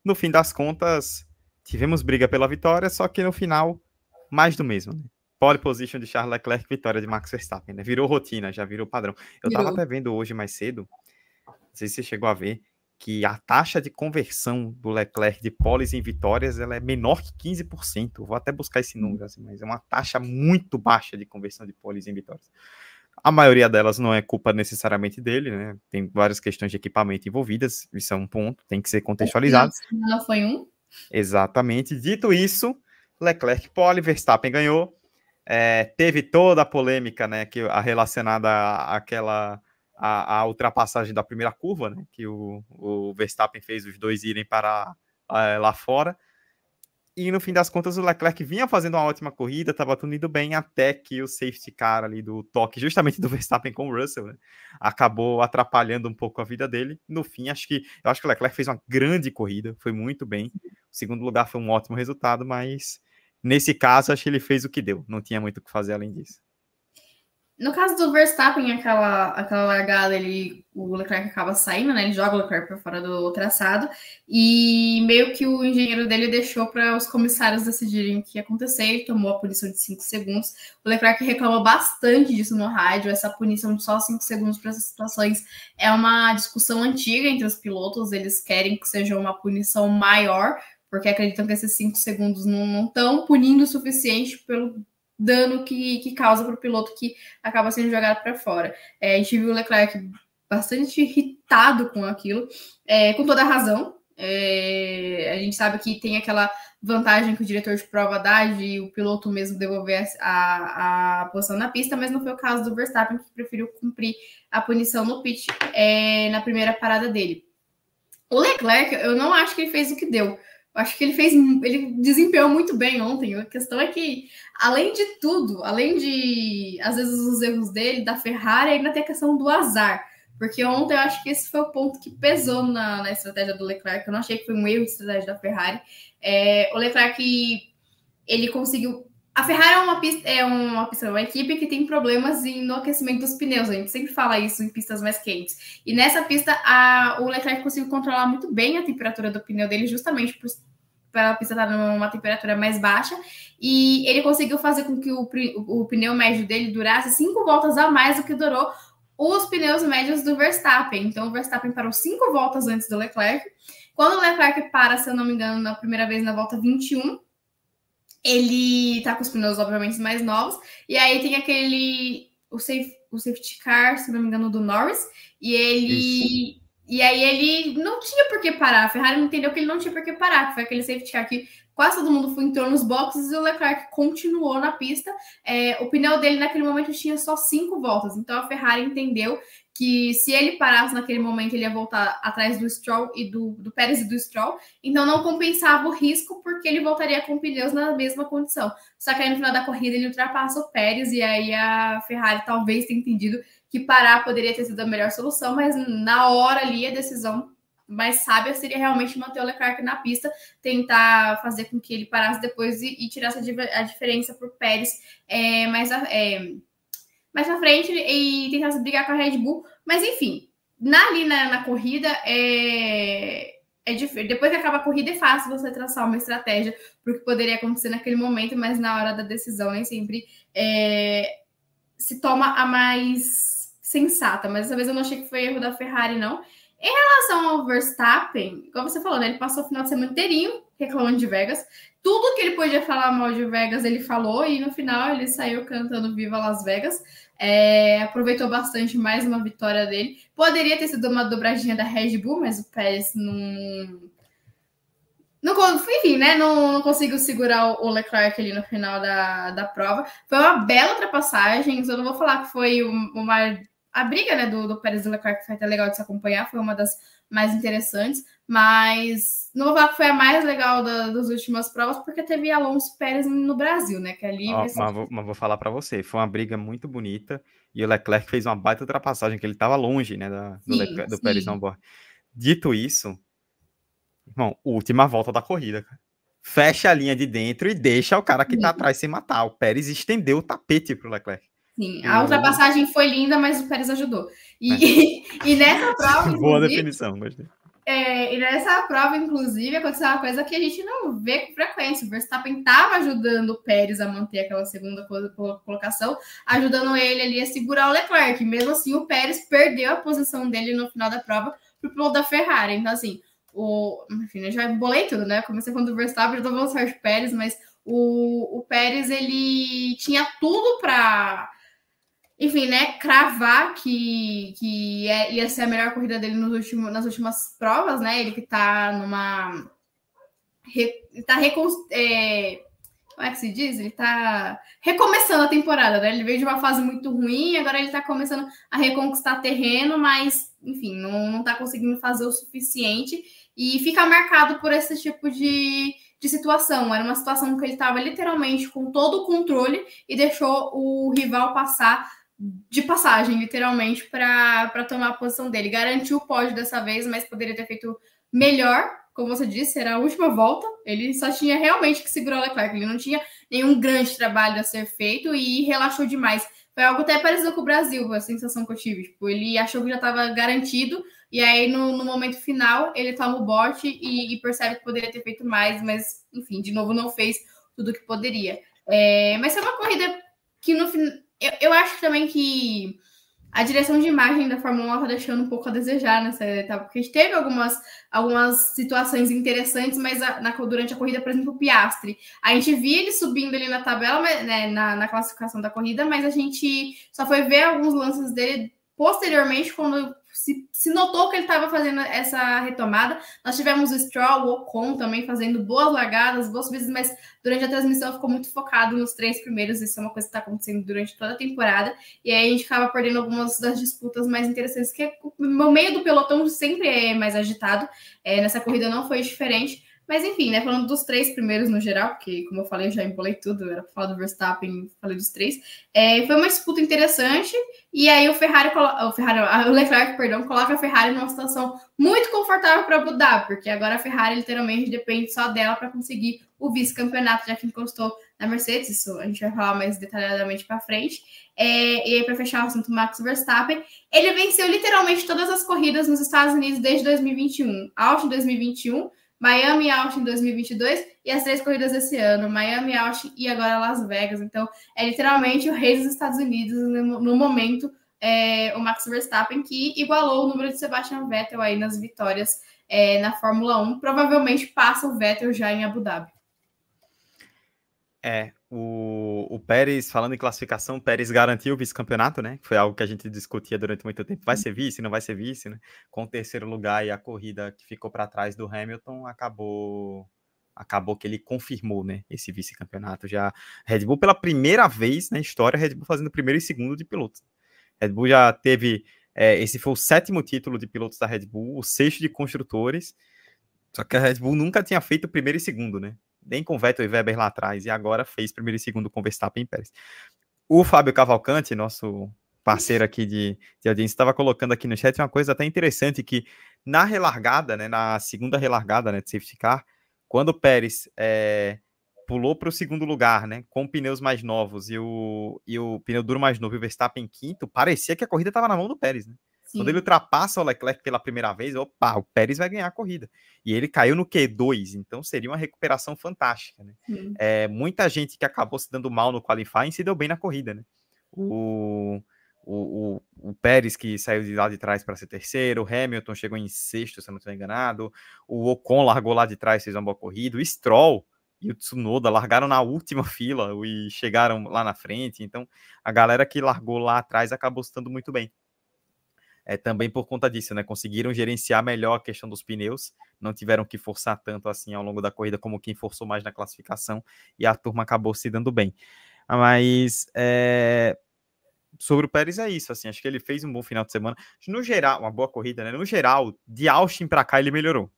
no fim das contas tivemos briga pela vitória, só que no final mais do mesmo. Né? Pole position de Charles Leclerc, vitória de Max Verstappen, né? Virou rotina, já virou padrão. Eu virou. tava até vendo hoje mais cedo, não sei se você chegou a ver, que a taxa de conversão do Leclerc de poles em vitórias ela é menor que 15%. Vou até buscar esse número, assim, mas é uma taxa muito baixa de conversão de poles em vitórias. A maioria delas não é culpa necessariamente dele, né? Tem várias questões de equipamento envolvidas, isso é um ponto, tem que ser contextualizado. Não foi um? Exatamente. Dito isso, Leclerc pole, Verstappen ganhou. É, teve toda a polêmica, né, que a relacionada àquela a, a, ultrapassagem da primeira curva, né, que o, o Verstappen fez os dois irem para uh, lá fora. E no fim das contas, o Leclerc vinha fazendo uma ótima corrida, estava tudo indo bem, até que o safety car ali do toque, justamente do Verstappen com o Russell, né, acabou atrapalhando um pouco a vida dele. No fim, acho que eu acho que o Leclerc fez uma grande corrida, foi muito bem. O segundo lugar foi um ótimo resultado, mas nesse caso, acho que ele fez o que deu, não tinha muito o que fazer além disso. No caso do Verstappen, aquela, aquela largada, ele, o Leclerc acaba saindo, né? Ele joga o Leclerc para fora do traçado e meio que o engenheiro dele deixou para os comissários decidirem o que ia acontecer. Ele tomou a punição de 5 segundos. O Leclerc reclamou bastante disso no rádio. Essa punição de só 5 segundos para essas situações é uma discussão antiga entre os pilotos. Eles querem que seja uma punição maior, porque acreditam que esses 5 segundos não estão punindo o suficiente pelo dano que, que causa para o piloto que acaba sendo jogado para fora. É, a gente viu o Leclerc bastante irritado com aquilo, é, com toda a razão. É, a gente sabe que tem aquela vantagem que o diretor de prova dá de o piloto mesmo devolver a, a posição na pista, mas não foi o caso do Verstappen, que preferiu cumprir a punição no pit é, na primeira parada dele. O Leclerc, eu não acho que ele fez o que deu acho que ele fez, ele desempenhou muito bem ontem. A questão é que, além de tudo, além de às vezes os erros dele, da Ferrari, ainda tem a questão do azar. Porque ontem eu acho que esse foi o ponto que pesou na, na estratégia do Leclerc. Eu não achei que foi um erro de estratégia da Ferrari. É, o Leclerc ele conseguiu. A Ferrari é uma pista, é uma pista, uma equipe que tem problemas no aquecimento dos pneus. A gente sempre fala isso em pistas mais quentes. E nessa pista, a, o Leclerc conseguiu controlar muito bem a temperatura do pneu dele, justamente por para a pista estar numa temperatura mais baixa, e ele conseguiu fazer com que o, o, pneu médio dele durasse cinco voltas a mais do que durou os pneus médios do Verstappen. Então, o Verstappen parou cinco voltas antes do Leclerc. Quando o Leclerc para, se eu não me engano, na primeira vez na volta 21, ele tá com os pneus, obviamente, mais novos, e aí tem aquele. O, safe, o safety car, se não me engano, do Norris, e ele. Isso e aí ele não tinha por que parar. A Ferrari entendeu que ele não tinha por que parar, que foi aquele safety car que quase todo mundo foi entrou nos boxes e o Leclerc continuou na pista. É, o pneu dele naquele momento tinha só cinco voltas, então a Ferrari entendeu que se ele parasse naquele momento ele ia voltar atrás do Stroll e do, do Pérez e do Stroll, então não compensava o risco porque ele voltaria com pneus na mesma condição. Só que aí no final da corrida ele ultrapassa o Pérez e aí a Ferrari talvez tenha entendido que parar poderia ter sido a melhor solução, mas na hora ali a decisão mais sábia seria realmente manter o Leclerc na pista, tentar fazer com que ele parasse depois e, e tirasse a, diferença por Pérez é, mais, é, mais na frente e tentasse brigar com a Red Bull. Mas enfim, na, ali na, na corrida é, é. Depois que acaba a corrida, é fácil você traçar uma estratégia para o que poderia acontecer naquele momento, mas na hora da decisão nem sempre é, se toma a mais sensata, mas dessa vez eu não achei que foi erro da Ferrari, não. Em relação ao Verstappen, como você falou, né? Ele passou o final de semana inteirinho reclamando de Vegas. Tudo que ele podia falar mal de Vegas, ele falou, e no final ele saiu cantando Viva Las Vegas. É, aproveitou bastante mais uma vitória dele. Poderia ter sido uma dobradinha da Red Bull, mas o Pérez não. Não, enfim, né? Não, não consigo segurar o Leclerc ali no final da, da prova. Foi uma bela ultrapassagem. Eu não vou falar que foi uma. A briga né, do, do Pérez e do Leclerc foi até legal de se acompanhar, foi uma das mais interessantes, mas que foi a mais legal da, das últimas provas, porque teve Alonso Pérez no Brasil, né? Que ali. Oh, mas, vou, mas vou falar para você, foi uma briga muito bonita e o Leclerc fez uma baita ultrapassagem, que ele estava longe, né, da, do, sim, Leclerc, do Pérez não. Dito isso, Irmão, última volta da corrida, cara. Fecha a linha de dentro e deixa o cara que tá atrás se matar. O Pérez estendeu o tapete pro Leclerc. Sim, a ultrapassagem foi linda, mas o Pérez ajudou. E, é. e nessa prova. Boa definição, gostei. É, e nessa prova, inclusive, aconteceu uma coisa que a gente não vê com frequência. O Verstappen estava ajudando o Pérez a manter aquela segunda colocação, ajudando ele ali a segurar o Leclerc. Mesmo assim, o Pérez perdeu a posição dele no final da prova para o piloto da Ferrari. Então, assim, o, enfim, eu já bolei tudo, né? Comecei falando do Verstappen, já tô falando do Sérgio Pérez, mas o, o Pérez ele tinha tudo para enfim, né, cravar que, que é, ia ser a melhor corrida dele nos últimos, nas últimas provas, né? Ele que tá numa. Re, tá recon, é, como é que se diz? Ele tá recomeçando a temporada, né? Ele veio de uma fase muito ruim, agora ele tá começando a reconquistar terreno, mas, enfim, não, não tá conseguindo fazer o suficiente e fica marcado por esse tipo de, de situação. Era uma situação que ele estava literalmente com todo o controle e deixou o rival passar de passagem, literalmente, para tomar a posição dele. Garantiu o pódio dessa vez, mas poderia ter feito melhor. Como você disse, era a última volta. Ele só tinha realmente que segurar o Leclerc. Ele não tinha nenhum grande trabalho a ser feito e relaxou demais. Foi algo até parecido com o Brasil, a sensação que eu tive. Tipo, ele achou que já estava garantido, e aí no, no, momento final ele toma o bote e, e, percebe que poderia ter feito mais, mas enfim, de novo não fez tudo que poderia. É, mas foi uma corrida que no final. Eu, eu acho também que a direção de imagem da Fórmula 1 está deixando um pouco a desejar nessa etapa, porque a gente teve algumas, algumas situações interessantes, mas a, na, durante a corrida, por exemplo, o Piastre, a gente via ele subindo ali na tabela, né, na, na classificação da corrida, mas a gente só foi ver alguns lances dele posteriormente, quando se, se notou que ele estava fazendo essa retomada. Nós tivemos o Stroll, o Ocon também fazendo boas largadas, boas vezes, mas durante a transmissão ficou muito focado nos três primeiros. Isso é uma coisa que está acontecendo durante toda a temporada. E aí a gente acaba perdendo algumas das disputas mais interessantes, que o meio do pelotão sempre é mais agitado. É, nessa corrida não foi diferente. Mas enfim, né? Falando dos três primeiros no geral, porque, como eu falei, eu já empolei tudo, era pra falar do Verstappen, falei dos três. É, foi uma disputa interessante, e aí o Ferrari, o Ferrari, o Leclerc, perdão, coloca a Ferrari numa situação muito confortável para Dhabi, porque agora a Ferrari literalmente depende só dela para conseguir o vice-campeonato, já que encostou na Mercedes, isso a gente vai falar mais detalhadamente para frente. É, e aí, para fechar o assunto, Max Verstappen, ele venceu literalmente todas as corridas nos Estados Unidos desde 2021. Austin 2021, Miami Austin 2022 e as três corridas desse ano, Miami Austin e agora Las Vegas. Então, é literalmente o rei dos Estados Unidos no, no momento, é, o Max Verstappen, que igualou o número de Sebastian Vettel aí nas vitórias é, na Fórmula 1. Provavelmente passa o Vettel já em Abu Dhabi. É, o, o Pérez, falando em classificação, Pérez garantiu o vice-campeonato, né? Foi algo que a gente discutia durante muito tempo. Vai ser vice, não vai ser vice, né? Com o terceiro lugar e a corrida que ficou para trás do Hamilton, acabou acabou que ele confirmou, né, esse vice-campeonato já. Red Bull pela primeira vez na história, Red Bull fazendo primeiro e segundo de pilotos. Red Bull já teve, é, esse foi o sétimo título de pilotos da Red Bull, o sexto de construtores. Só que a Red Bull nunca tinha feito primeiro e segundo, né? Nem com Vettel e Weber lá atrás, e agora fez primeiro e segundo com Verstappen e Pérez. O Fábio Cavalcante, nosso parceiro aqui de, de audiência, estava colocando aqui no chat uma coisa até interessante, que na relargada, né, na segunda relargada né, de safety car, quando o Pérez é, pulou para o segundo lugar, né, com pneus mais novos e o, e o pneu duro mais novo e o Verstappen em quinto, parecia que a corrida estava na mão do Pérez, né? Sim. Quando ele ultrapassa o Leclerc pela primeira vez, opa, o Pérez vai ganhar a corrida. E ele caiu no Q2, então seria uma recuperação fantástica. Né? É, muita gente que acabou se dando mal no qualifying se deu bem na corrida. Né? O, o, o, o Pérez, que saiu de lá de trás para ser terceiro, o Hamilton chegou em sexto, se eu não estou enganado, o Ocon largou lá de trás, fez uma boa corrida, o Stroll e o Tsunoda largaram na última fila e chegaram lá na frente. Então, a galera que largou lá atrás acabou estando muito bem. É também por conta disso, né? Conseguiram gerenciar melhor a questão dos pneus, não tiveram que forçar tanto assim ao longo da corrida como quem forçou mais na classificação e a turma acabou se dando bem. Mas é, sobre o Pérez é isso, assim, acho que ele fez um bom final de semana. No geral, uma boa corrida, né? No geral, de Austin para cá ele melhorou.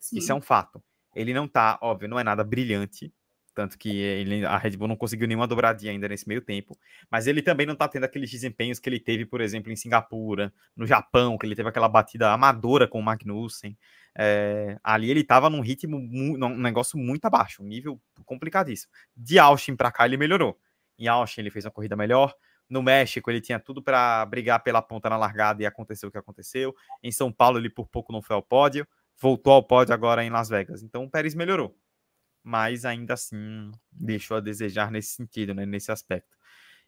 Sim. Isso é um fato. Ele não tá, óbvio, não é nada brilhante, tanto que ele, a Red Bull não conseguiu nenhuma dobradinha ainda nesse meio tempo. Mas ele também não tá tendo aqueles desempenhos que ele teve, por exemplo, em Singapura, no Japão, que ele teve aquela batida amadora com o Magnussen. É, ali ele tava num ritmo, num negócio muito abaixo, um nível complicadíssimo. De Austin para cá ele melhorou. Em Austin ele fez uma corrida melhor. No México ele tinha tudo para brigar pela ponta na largada e aconteceu o que aconteceu. Em São Paulo ele por pouco não foi ao pódio. Voltou ao pódio agora em Las Vegas. Então o Pérez melhorou mas ainda assim deixou a desejar nesse sentido, né, nesse aspecto.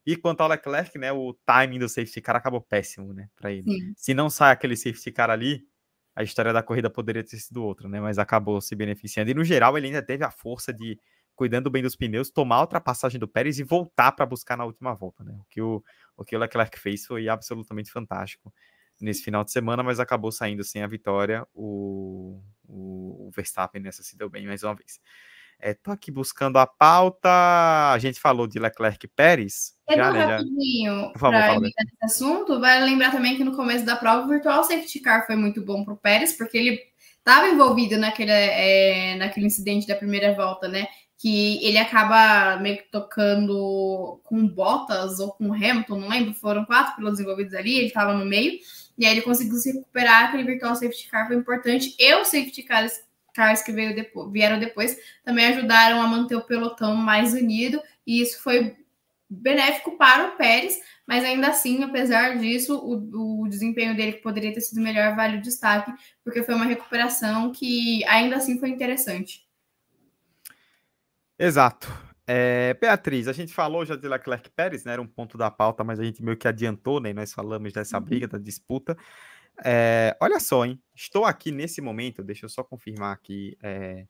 E quanto ao Leclerc, né, o timing do safety car acabou péssimo, né, para ele. Sim. Se não sai aquele safety car ali, a história da corrida poderia ter sido outra, né, mas acabou se beneficiando. E no geral ele ainda teve a força de cuidando bem dos pneus, tomar a ultrapassagem do Pérez e voltar para buscar na última volta, né? O que o, o que o Leclerc fez foi absolutamente fantástico nesse final de semana, mas acabou saindo sem a vitória. O, o, o Verstappen nessa se deu bem mais uma vez. É, tô aqui buscando a pauta. A gente falou de Leclerc e Pérez. É já, né, rapidinho para nesse assunto. Vale lembrar também que no começo da prova o virtual safety car foi muito bom para o Pérez, porque ele estava envolvido naquele, é, naquele incidente da primeira volta, né? Que ele acaba meio que tocando com Bottas ou com Hamilton, não lembro, foram quatro pilotos envolvidos ali, ele estava no meio, e aí ele conseguiu se recuperar, aquele virtual safety car foi importante, e os safety cars cars que veio depois, vieram depois também ajudaram a manter o pelotão mais unido, e isso foi benéfico para o Pérez, mas ainda assim, apesar disso, o, o desempenho dele que poderia ter sido melhor vale o destaque, porque foi uma recuperação que ainda assim foi interessante. Exato. É, Beatriz, a gente falou já de Leclerc Pérez, né? Era um ponto da pauta, mas a gente meio que adiantou, né? Nós falamos dessa uhum. briga, da disputa. É, olha só, hein? Estou aqui nesse momento, deixa eu só confirmar aqui, é,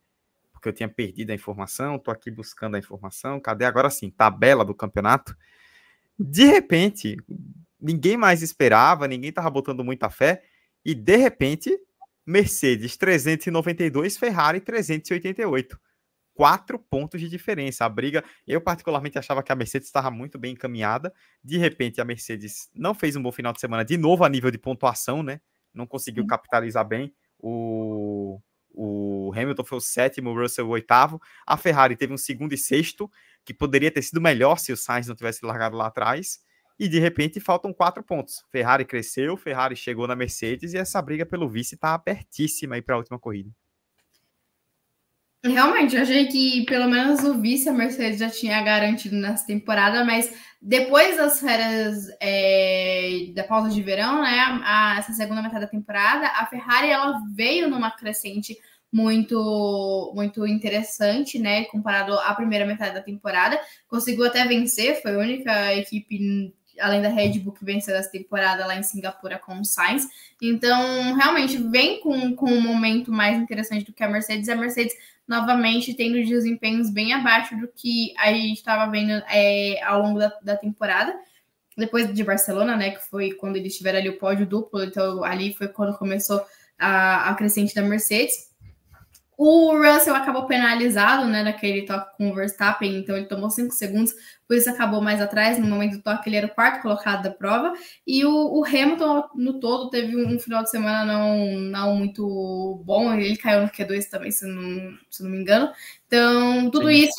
porque eu tinha perdido a informação, estou aqui buscando a informação. Cadê agora sim? Tabela do campeonato. De repente, ninguém mais esperava, ninguém estava botando muita fé, e de repente, Mercedes 392, Ferrari 388 quatro pontos de diferença. A briga, eu particularmente achava que a Mercedes estava muito bem encaminhada. De repente, a Mercedes não fez um bom final de semana de novo a nível de pontuação, né? Não conseguiu capitalizar bem. O, o Hamilton foi o sétimo, o Russell o oitavo. A Ferrari teve um segundo e sexto, que poderia ter sido melhor se o Sainz não tivesse largado lá atrás. E de repente faltam quatro pontos. Ferrari cresceu, Ferrari chegou na Mercedes e essa briga pelo vice está apertíssima aí para a última corrida. Realmente, eu achei que pelo menos o vice a Mercedes já tinha garantido nessa temporada, mas depois das férias é, da pausa de verão, né, a, essa segunda metade da temporada, a Ferrari ela veio numa crescente muito muito interessante, né, comparado à primeira metade da temporada. Conseguiu até vencer, foi a única equipe além da Red Bull que venceu essa temporada lá em Singapura com o Sainz. Então, realmente vem com, com um momento mais interessante do que a Mercedes. A Mercedes novamente tendo desempenhos bem abaixo do que a gente estava vendo é, ao longo da, da, temporada. Depois de Barcelona, né, que foi quando eles tiveram ali o pódio duplo, então ali foi quando começou a, a crescente da Mercedes. O Russell acabou penalizado, né, naquele toque com o Verstappen, então ele tomou 5 segundos, por isso acabou mais atrás. No momento do toque, ele era o quarto colocado da prova. E o, o Hamilton, no todo, teve um, final de semana não, não muito bom. Ele caiu no Q2 também, se não, se não me engano. Então, tudo Sim, isso.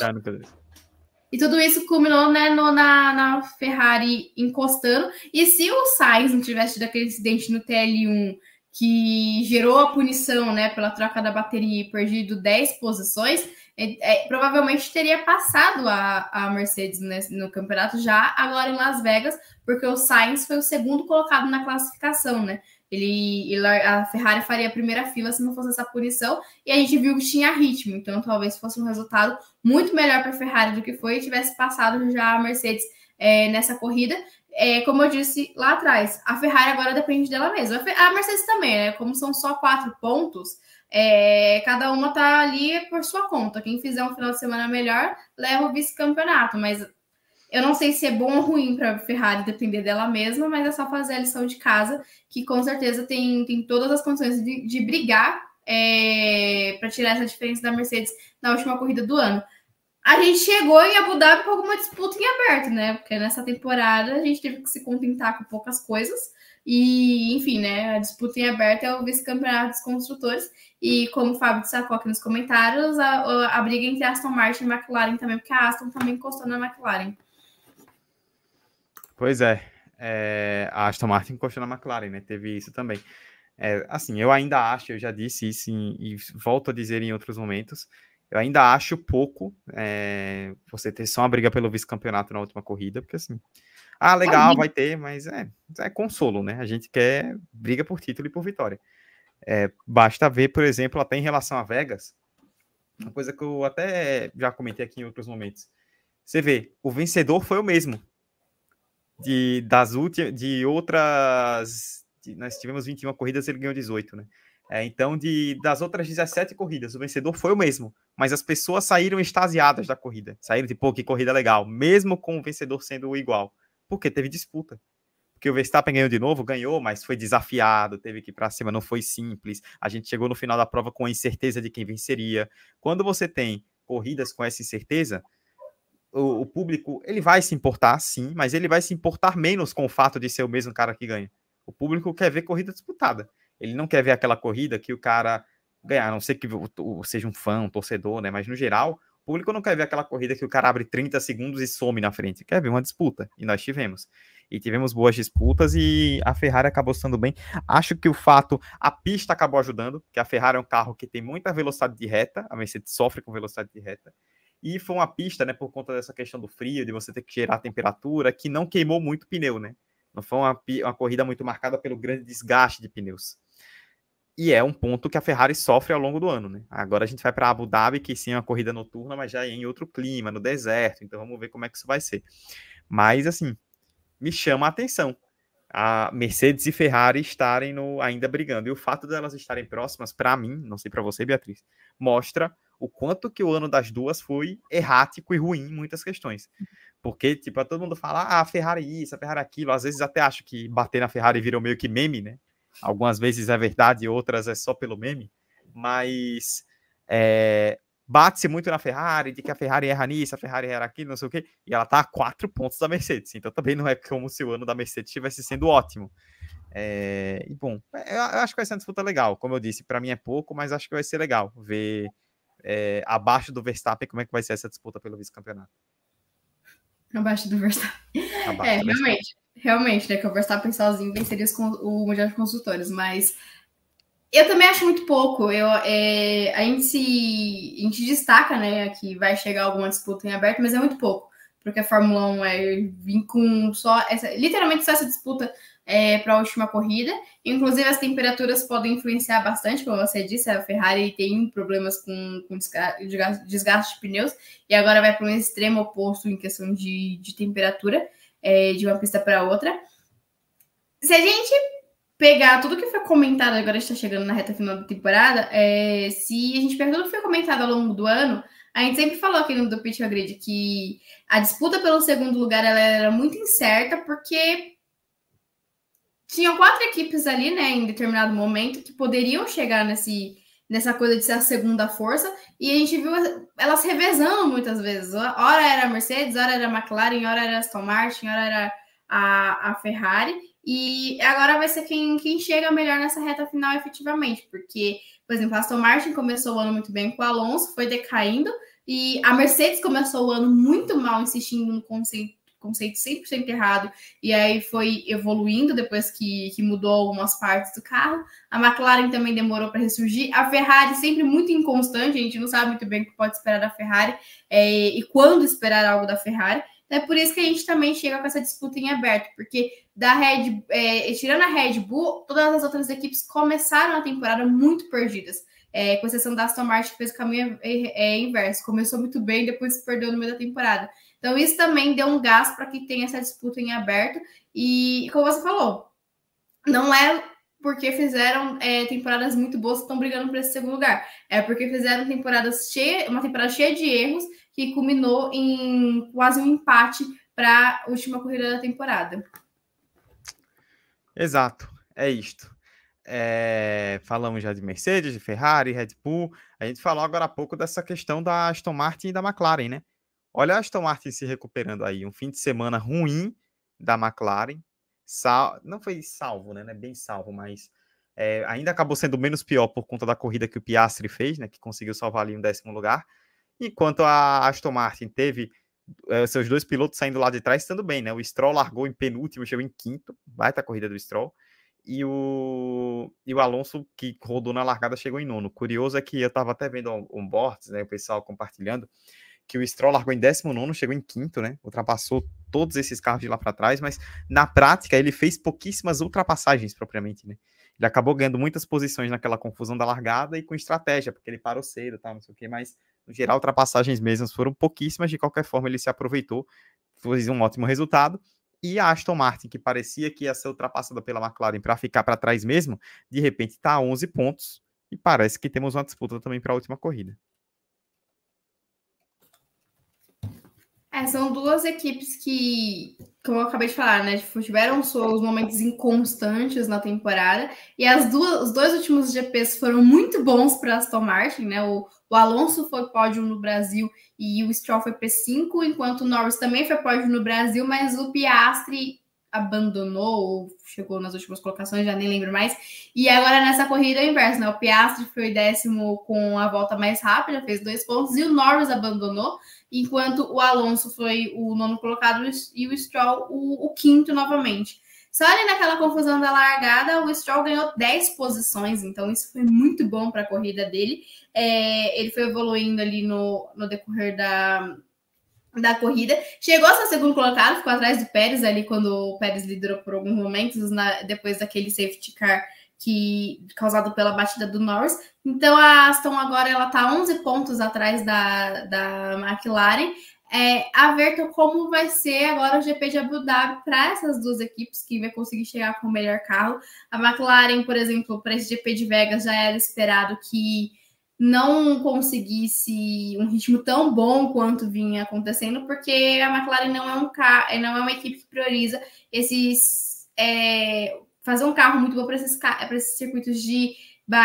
E tudo isso culminou né, no, na, na Ferrari encostando. E se o Sainz não tivesse tido aquele incidente no TL1 que gerou a punição né, pela troca da bateria e perdido 10 posições, é, é, provavelmente teria passado a, a Mercedes nesse, no campeonato já agora em Las Vegas, porque o Sainz foi o segundo colocado na classificação, né? Ele, ele, a Ferrari faria a primeira fila se não fosse essa punição, e a gente viu que tinha ritmo, então talvez fosse um resultado muito melhor para a Ferrari do que foi e tivesse passado já a Mercedes é, nessa corrida é, como eu disse lá atrás, a Ferrari agora depende dela mesma. A Mercedes também, né? Como são só quatro pontos, é, cada uma tá ali por sua conta. Quem fizer um final de semana melhor leva o vice-campeonato, mas Eu não sei se é bom ou ruim para a Ferrari depender dela mesma, mas é só fazer a lição de casa, que com certeza tem, tem todas as condições de, de brigar é, para tirar essa diferença da Mercedes na última corrida do ano. A gente chegou em Abu Dhabi com alguma disputa em aberto, né? Porque nessa temporada a gente teve que se contentar com poucas coisas. E, enfim, né? A disputa em aberto é o vice-campeonato dos construtores. E como o Fábio destacou aqui nos comentários, a, a, briga entre Aston Martin e McLaren também, porque a Aston também encostou na McLaren. Pois é, é a Aston Martin encostou na McLaren, né? Teve isso também. É, assim, eu ainda acho, eu já disse isso em, e volto a dizer em outros momentos, eu ainda acho pouco é, você ter só uma briga pelo vice-campeonato na última corrida, porque assim, ah, legal, vai ter, mas é, é consolo, né? A gente quer briga por título e por vitória. É, basta ver, por exemplo, até em relação a Vegas, uma coisa que eu até já comentei aqui em outros momentos. Você vê, o vencedor foi o mesmo. De, das últimas, de outras nós tivemos 21 corridas, ele ganhou 18, né? É, então, de, das outras 17 corridas, o vencedor foi o mesmo, mas as pessoas saíram extasiadas da corrida. Saíram de, pô, que corrida legal, mesmo com o vencedor sendo igual. Porque teve disputa. Porque o Verstappen ganhou de novo, ganhou, mas foi desafiado, teve que ir para cima, não foi simples. A gente chegou no final da prova com a incerteza de quem venceria. Quando você tem corridas com essa incerteza, o, o público ele vai se importar, sim, mas ele vai se importar menos com o fato de ser o mesmo cara que ganha. O público quer ver corrida disputada. Ele não quer ver aquela corrida que o cara ganhar, a não ser que seja um fã, um torcedor, né? Mas no geral, o público não quer ver aquela corrida que o cara abre 30 segundos e some na frente. Quer ver uma disputa. E nós tivemos. E tivemos boas disputas e a Ferrari acabou estando bem. Acho que o fato, a pista acabou ajudando, que a Ferrari é um carro que tem muita velocidade de reta, a Mercedes sofre com velocidade de reta. E foi uma pista, né, por conta dessa questão do frio, de você ter que gerar temperatura, que não queimou muito o pneu, né? Não foi uma, uma corrida muito marcada pelo grande desgaste de pneus. E é um ponto que a Ferrari sofre ao longo do ano, né? Agora a gente vai para Abu Dhabi, que sim é uma corrida noturna, mas já é em outro clima, no deserto. Então vamos ver como é que isso vai ser. Mas assim, me chama a atenção a Mercedes e Ferrari estarem no, ainda brigando. E o fato delas estarem próximas, para mim, não sei para você, Beatriz, mostra o quanto que o ano das duas foi errático e ruim em muitas questões. Porque, tipo, todo mundo fala, ah, a Ferrari isso, a Ferrari aquilo. Às vezes até acho que bater na Ferrari virou meio que meme, né? Algumas vezes é verdade, outras é só pelo meme. Mas é, bate-se muito na Ferrari, de que a Ferrari erra nisso, a Ferrari erra aquilo, não sei o quê. E ela tá a quatro pontos da Mercedes. Então também não é como se o ano da Mercedes estivesse sendo ótimo. É, e bom, eu acho que vai ser uma disputa legal. Como eu disse, para mim é pouco, mas acho que vai ser legal ver é, abaixo do Verstappen como é que vai ser essa disputa pelo vice-campeonato. Abaixo do Verstappen. Abaixo é, do realmente. Realmente, né? Que o sozinho venceria o Mundial de Construtores, mas eu também acho muito pouco. Eu, é, a, gente se, a gente destaca, né, que vai chegar alguma disputa em aberto, mas é muito pouco. Porque a Fórmula 1 é vir com só essa, literalmente só essa disputa é, para a última corrida. Inclusive, as temperaturas podem influenciar bastante, como você disse, a Ferrari tem problemas com, com desgaste de pneus e agora vai para um extremo oposto em questão de, de temperatura é, de uma pista para outra. Se a gente pegar tudo que foi comentado, agora está chegando na reta final da temporada, é, se a gente pegar tudo que foi comentado ao longo do ano, a gente sempre falou aqui no do Pitch Grid que a disputa pelo segundo lugar ela era muito incerta, porque tinham quatro equipes ali, né, em determinado momento, que poderiam chegar nesse, nessa coisa de ser a segunda força, e a gente viu elas revezando muitas vezes. Ora era a Mercedes, ora era a McLaren, ora era a Aston Martin, ora era a, a Ferrari, e agora vai ser quem, quem chega melhor nessa reta final efetivamente, porque, por exemplo, a Aston Martin começou o ano muito bem com o Alonso, foi decaindo, e a Mercedes começou o ano muito mal, insistindo no conceito conceito 100% errado, e aí foi evoluindo depois que, que mudou algumas partes do carro. A McLaren também demorou para ressurgir. A Ferrari sempre muito inconstante, a gente não sabe muito bem o que pode esperar da Ferrari é, e quando esperar algo da Ferrari. É por isso que a gente também chega com essa disputa em aberto, porque da Red, é, tirando a Red Bull, todas as outras equipes começaram a temporada muito perdidas. É, com exceção da Aston Martin, que fez o caminho é, é, inverso. Começou muito bem, depois se perdeu no meio da temporada. Então, isso também deu um gás para que tenha essa disputa em aberto. E, como você falou, não é porque fizeram é, temporadas muito boas que estão brigando por esse segundo lugar. É porque fizeram temporadas cheia, uma temporada cheia de erros que culminou em quase um empate para a última corrida da temporada. Exato, é isto. É, falamos já de Mercedes, de Ferrari, Red Bull. A gente falou agora há pouco dessa questão da Aston Martin e da McLaren, né? Olha a Aston Martin se recuperando aí. Um fim de semana ruim da McLaren. Sal... Não foi salvo, né? Não é bem salvo, mas é, ainda acabou sendo menos pior por conta da corrida que o Piastri fez, né? Que conseguiu salvar ali um décimo lugar. Enquanto a Aston Martin teve é, seus dois pilotos saindo lá de trás, estando bem, né? O Stroll largou em penúltimo, chegou em quinto. Vai a corrida do Stroll e o, e o Alonso, que rodou na largada, chegou em nono. Curioso é que eu estava até vendo um, um board, né, o pessoal compartilhando, que o Stroll largou em 19, chegou em quinto, né? Ultrapassou todos esses carros de lá para trás, mas na prática ele fez pouquíssimas ultrapassagens propriamente, né? Ele acabou ganhando muitas posições naquela confusão da largada e com estratégia, porque ele parou cedo, tal, não sei o quê, mas no geral ultrapassagens mesmas foram pouquíssimas, de qualquer forma ele se aproveitou, fez um ótimo resultado. E a Aston Martin, que parecia que ia ser ultrapassada pela McLaren para ficar para trás mesmo, de repente está a 11 pontos e parece que temos uma disputa também para a última corrida. É, são duas equipes que, como eu acabei de falar, né, tipo, tiveram seus momentos inconstantes na temporada e as duas, os dois últimos GPs foram muito bons para Aston Martin, né? O, o Alonso foi pódio no Brasil e o Stroll foi P5, enquanto o Norris também foi pódio no Brasil, mas o Piastri abandonou ou chegou nas últimas colocações, já nem lembro mais. E agora nessa corrida é o inverso, né? O Piastri foi décimo com a volta mais rápida, fez dois pontos, e o Norris abandonou, enquanto o Alonso foi o nono colocado e o Stroll o, o quinto novamente. Só ali naquela confusão da largada, o Stroll ganhou 10 posições, então isso foi muito bom para a corrida dele. É, ele foi evoluindo ali no, no decorrer da, da corrida. Chegou a ser segundo colocado, ficou atrás do Pérez ali quando o Pérez liderou por alguns momentos, na, depois daquele safety car que causado pela batida do Norris. Então a Aston agora ela tá 11 pontos atrás da, da McLaren é, a ver como vai ser agora o GP de Abu Dhabi para essas duas equipes que vai conseguir chegar com o melhor carro. A McLaren, por exemplo, para esse GP de Vegas já era esperado que não conseguisse um ritmo tão bom quanto vinha acontecendo, porque a McLaren não é um carro, não é uma equipe que prioriza esses é, fazer um carro muito bom para esses, esses circuitos de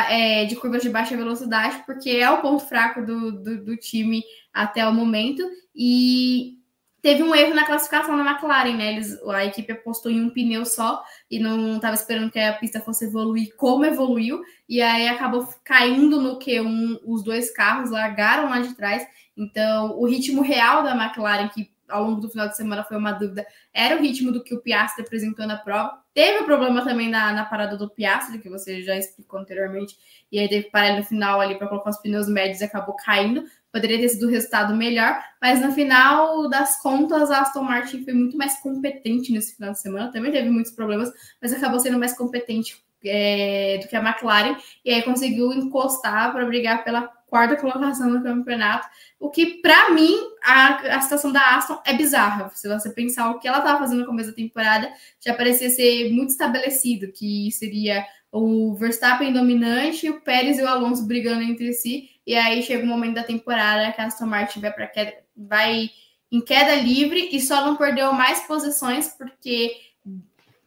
é, de curvas de baixa velocidade, porque é o ponto fraco do, do, do, time até o momento. E teve um erro na classificação da McLaren, né? Eles, a equipe apostou em um pneu só e não estava esperando que a pista fosse evoluir como evoluiu. E aí acabou caindo no Q1, os dois carros largaram lá de trás. Então, o ritmo real da McLaren, que ao longo do final de semana foi uma dúvida, era o ritmo do que o Piastri apresentou na prova. Teve o problema também na, na parada do Piastri, que você já explicou anteriormente, e aí teve que parar no final ali para colocar os pneus médios e acabou caindo. Poderia ter sido o resultado melhor, mas no final das contas, a Aston Martin foi muito mais competente nesse final de semana. Também teve muitos problemas, mas acabou sendo mais competente é, do que a McLaren, e aí conseguiu encostar para brigar pela quarta colocação no campeonato. O que, para mim, a, a situação da Aston é bizarra. Se você pensar o que ela estava fazendo no começo da temporada, já parecia ser muito estabelecido, que seria o Verstappen dominante, o Pérez e o Alonso brigando entre si. E aí chega um momento da temporada que a Aston Martin vai para queda, vai em queda livre e só não perdeu mais posições porque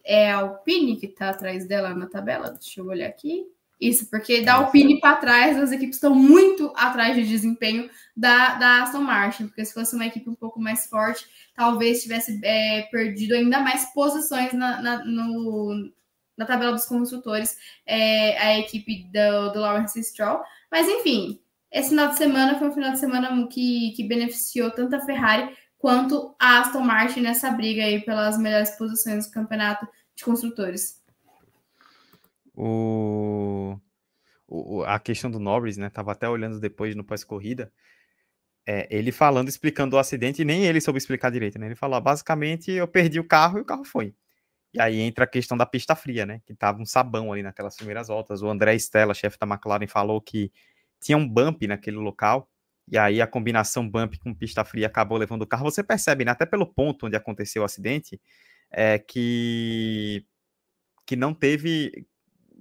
é a Alpine que está atrás dela na tabela. Deixa eu olhar aqui. Isso, porque da Alpine para trás, as equipes estão muito atrás de desempenho da, da Aston Martin, porque se fosse uma equipe um pouco mais forte, talvez tivesse é, perdido ainda mais posições na, na, no, na tabela dos construtores, é, a equipe do, do Lawrence Stroll. Mas enfim, esse final de semana foi um final de semana que, que beneficiou tanto a Ferrari quanto a Aston Martin nessa briga aí pelas melhores posições do campeonato de construtores. O, o, a questão do Norris, né? Tava até olhando depois no pós-corrida. É, ele falando, explicando o acidente, e nem ele soube explicar direito, né? Ele falou, basicamente, eu perdi o carro e o carro foi. E aí entra a questão da pista fria, né? Que tava um sabão ali naquelas primeiras voltas. O André Stella, chefe da McLaren, falou que tinha um bump naquele local. E aí a combinação bump com pista fria acabou levando o carro. Você percebe, né? Até pelo ponto onde aconteceu o acidente, é que que não teve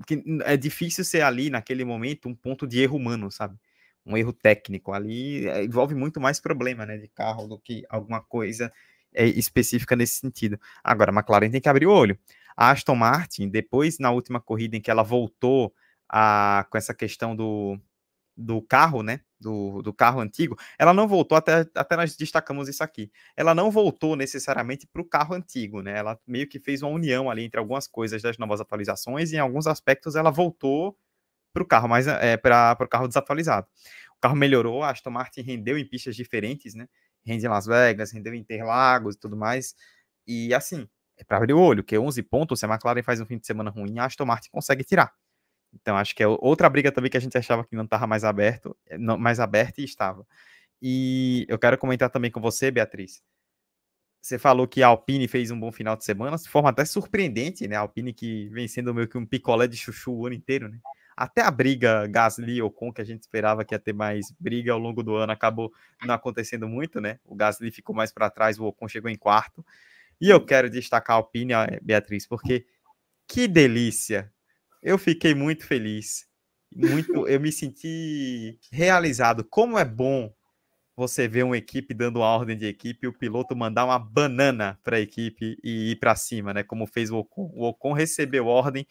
que é difícil ser ali naquele momento um ponto de erro humano, sabe? Um erro técnico ali é, envolve muito mais problema, né, de carro do que alguma coisa é, específica nesse sentido. Agora, a McLaren tem que abrir o olho. A Aston Martin, depois, na última corrida em que ela voltou a, com essa questão do, do carro, né? Do, do carro antigo, ela não voltou, até, até nós destacamos isso aqui. Ela não voltou necessariamente para o carro antigo, né? Ela meio que fez uma união ali entre algumas coisas das novas atualizações e em alguns aspectos ela voltou para o carro, mas é, para o carro desatualizado. O carro melhorou, a Aston Martin rendeu em pistas diferentes, né? Rende em Las Vegas, rendeu em Interlagos e tudo mais. E assim, é para abrir o olho, que 11 pontos, se a McLaren faz um fim de semana ruim, a Aston Martin consegue tirar. Então, acho que é outra briga também que a gente achava que não estava mais aberto, eh, não, mais aberta e estava. E eu quero comentar também com você, Beatriz. Você falou que a Alpine fez um bom final de semana, de forma até surpreendente, né? A Alpine que vem sendo meio que um picolé de chuchu o ano inteiro, né? Até a briga Gasly Ocon, que a gente esperava que ia ter mais briga ao longo do ano, acabou não acontecendo muito, né? O Gasly ficou mais para trás, o Ocon chegou em quarto. E eu quero destacar a Alpine, Beatriz, porque que delícia eu fiquei muito feliz. Muito, eu me senti realizado. Como é bom você ver uma equipe dando ordem de equipe e o piloto mandar uma banana para a equipe e ir para cima, né? Como fez o Ocon. O Ocon recebeu ordem,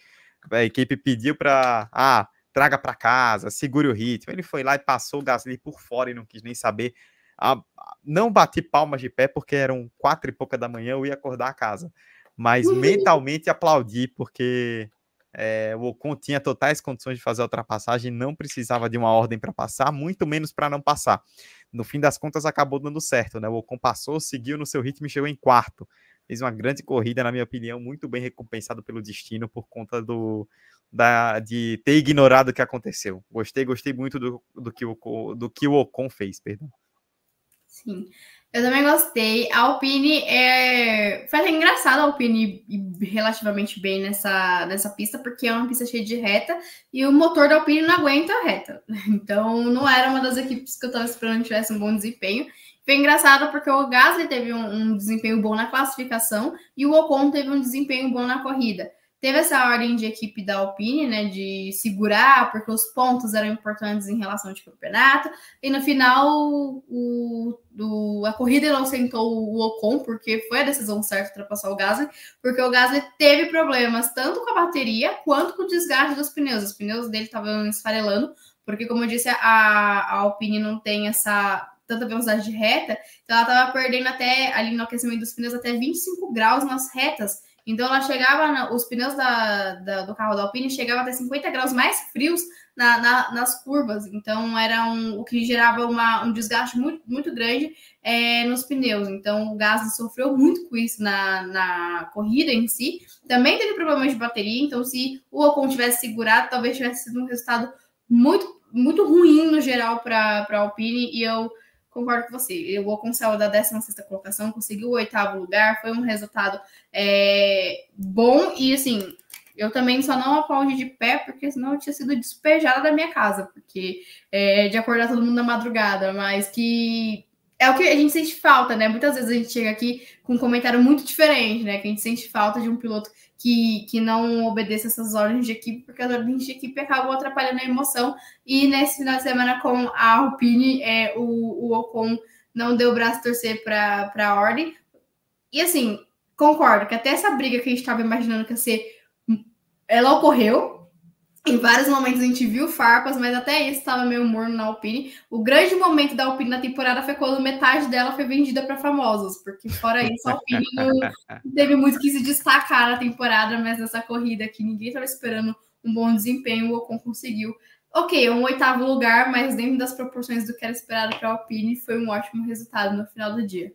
a equipe pediu para, ah, traga para casa, segure o ritmo. Ele foi lá e passou o Gasly por fora e não quis nem saber. Ah, não bati palmas de pé porque eram quatro e pouca da manhã, eu ia acordar a casa. Mas mentalmente aplaudi porque é, o Ocon tinha totais condições de fazer a ultrapassagem, não precisava de uma ordem para passar, muito menos para não passar. No fim das contas, acabou dando certo, né? O Ocon passou, seguiu no seu ritmo e chegou em quarto. Fez uma grande corrida, na minha opinião, muito bem recompensado pelo destino por conta do, da, de ter ignorado o que aconteceu. Gostei, gostei muito do, do, que, o, do que o Ocon fez, perdão. Sim. Eu também gostei. A Alpine é. Foi até engraçado a Alpine relativamente bem nessa, nessa pista, porque é uma pista cheia de reta e o motor da Alpine não aguenta a reta. Então não era uma das equipes que eu estava esperando que tivesse um bom desempenho. Foi engraçado porque o Gasly teve um, um desempenho bom na classificação e o Ocon teve um desempenho bom na corrida teve essa ordem de equipe da Alpine, né, de segurar, porque os pontos eram importantes em relação ao campeonato, e no final o, o, a corrida não sentou o Ocon, porque foi a decisão certa ultrapassar o Gasly, porque o Gasly teve problemas tanto com a bateria quanto com o desgaste dos pneus, os pneus dele estavam esfarelando, porque como eu disse, a, a Alpine não tem essa tanta velocidade de reta, então ela estava perdendo até ali no aquecimento dos pneus até 25 graus nas retas, então ela chegava, na, os pneus da, da, do carro da Alpine chegavam até 50 graus mais frios na, na, nas curvas. Então era um, o que gerava uma, um desgaste muito, muito grande é, nos pneus. Então o Gasly sofreu muito com isso na, na corrida em si. Também teve problemas de bateria. Então se o Ocon tivesse segurado, talvez tivesse sido um resultado muito, muito ruim no geral para a Alpine. E eu concordo com você. O Ocon saiu da 16 colocação, conseguiu o oitavo lugar, foi um resultado é, bom e assim. Eu também só não aplaudi de pé, porque senão eu tinha sido despejada da minha casa, porque é, de acordar todo mundo na madrugada, mas que é o que a gente sente falta, né? Muitas vezes a gente chega aqui com um comentário muito diferente, né? Que a gente sente falta de um piloto que, que não obedeça essas ordens de equipe, porque as ordens de equipe acabam atrapalhando a emoção. E nesse final de semana com a Alpine, é, o, o Ocon não deu o braço a torcer para a ordem. E assim, concordo que até essa briga que a gente estava imaginando que ia ser. Ela ocorreu, em vários momentos a gente viu farpas, mas até isso estava meio morno na Alpine. O grande momento da Alpine na temporada foi quando metade dela foi vendida para famosos, porque fora isso, a Alpine não teve muito que se destacar na temporada, mas nessa corrida que ninguém estava esperando um bom desempenho, o Ocon conseguiu. Ok, um oitavo lugar, mas dentro das proporções do que era esperado para a Alpine, foi um ótimo resultado no final do dia.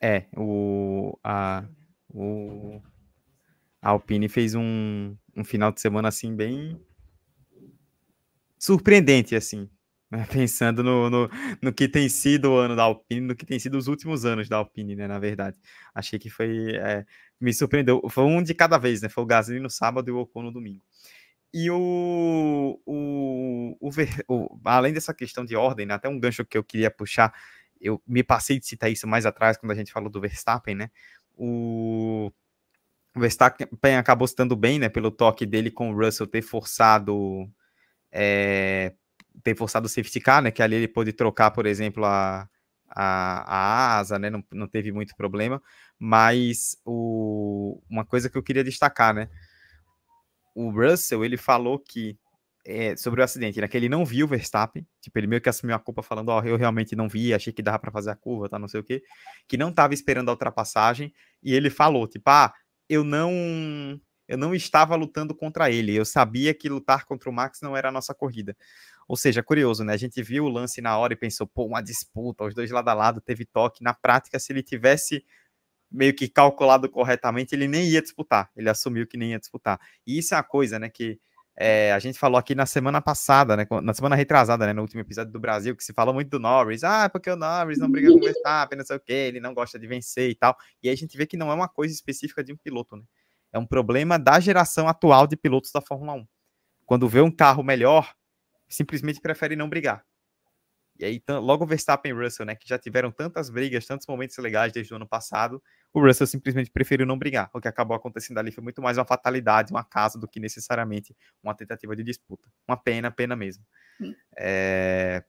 É, o, a, o, a Alpine fez um, um final de semana assim bem surpreendente assim, né? pensando no, no, no, que tem sido o ano da Alpine, no que tem sido os últimos anos da Alpine, né? Na verdade, achei que foi é, me surpreendeu. Foi um de cada vez, né? Foi o Gasly no sábado e o Ocon no domingo. E o, o, o, o, além dessa questão de ordem, né, até um gancho que eu queria puxar, eu me passei de citar isso mais atrás quando a gente falou do Verstappen, né? O o Verstappen acabou se dando bem, né, pelo toque dele com o Russell ter forçado é, ter forçado o safety car, né, que ali ele pôde trocar, por exemplo, a, a, a asa, né? Não, não teve muito problema. Mas o, uma coisa que eu queria destacar, né? O Russell, ele falou que é, sobre o acidente, né? Que ele não viu o Verstappen, tipo, ele meio que assumiu a culpa falando, ó, oh, eu realmente não vi, achei que dava para fazer a curva, tá, não sei o quê, que não estava esperando a ultrapassagem, e ele falou, tipo, ah, eu não eu não estava lutando contra ele, eu sabia que lutar contra o Max não era a nossa corrida. Ou seja, curioso, né? A gente viu o lance na hora e pensou, pô, uma disputa, os dois lado a lado, teve toque. Na prática, se ele tivesse meio que calculado corretamente, ele nem ia disputar. Ele assumiu que nem ia disputar. E isso é uma coisa, né, que é, a gente falou aqui na semana passada, né, na semana retrasada, né, no último episódio do Brasil, que se fala muito do Norris. Ah, porque o Norris não briga com o Verstappen, não sei o quê, ele não gosta de vencer e tal. E aí a gente vê que não é uma coisa específica de um piloto, né? É um problema da geração atual de pilotos da Fórmula 1. Quando vê um carro melhor, simplesmente prefere não brigar. E aí, logo Verstappen e Russell, né, que já tiveram tantas brigas, tantos momentos legais desde o ano passado, o Russell simplesmente preferiu não brigar. O que acabou acontecendo ali foi muito mais uma fatalidade, um acaso, do que necessariamente uma tentativa de disputa. Uma pena, pena mesmo. É...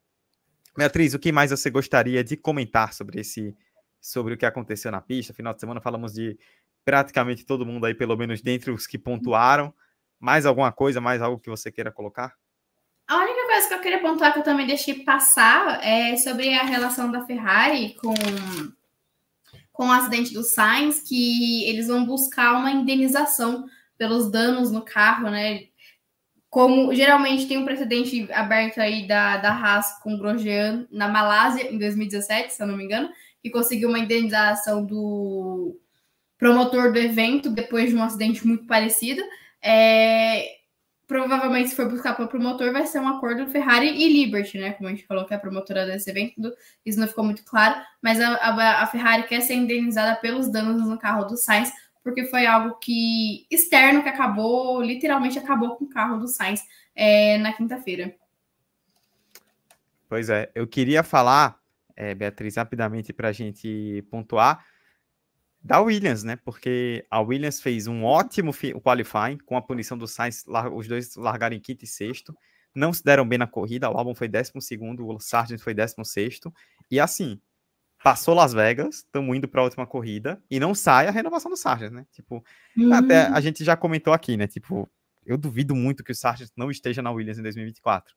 Beatriz, o que mais você gostaria de comentar sobre esse, sobre o que aconteceu na pista? Final de semana falamos de praticamente todo mundo aí, pelo menos dentre os que pontuaram. Mais alguma coisa, mais algo que você queira colocar? A única coisa que eu queria pontuar que eu também deixei passar é sobre a relação da Ferrari com, com o acidente do Sainz, que eles vão buscar uma indenização pelos danos no carro, né? Como geralmente tem um precedente aberto aí da, da Haas com o Grosjean na Malásia em 2017, se eu não me engano, que conseguiu uma indenização do promotor do evento depois de um acidente muito parecido. É, provavelmente, se for buscar para o promotor, vai ser um acordo Ferrari e Liberty, né? Como a gente falou que é a promotora desse evento, isso não ficou muito claro, mas a, a, a Ferrari quer ser indenizada pelos danos no carro do Sainz, porque foi algo que externo que acabou, literalmente acabou com o carro do Sainz é, na quinta-feira. Pois é, eu queria falar, é, Beatriz, rapidamente para a gente pontuar da Williams, né? Porque a Williams fez um ótimo qualifying com a punição do Sainz, os dois largaram em quinto e sexto. Não se deram bem na corrida, o Albon foi décimo segundo, o Sargent foi décimo sexto. E assim, passou Las Vegas, estamos indo para a última corrida e não sai a renovação do Sargent, né? Tipo, hum. até a gente já comentou aqui, né? Tipo, eu duvido muito que o Sargent não esteja na Williams em 2024.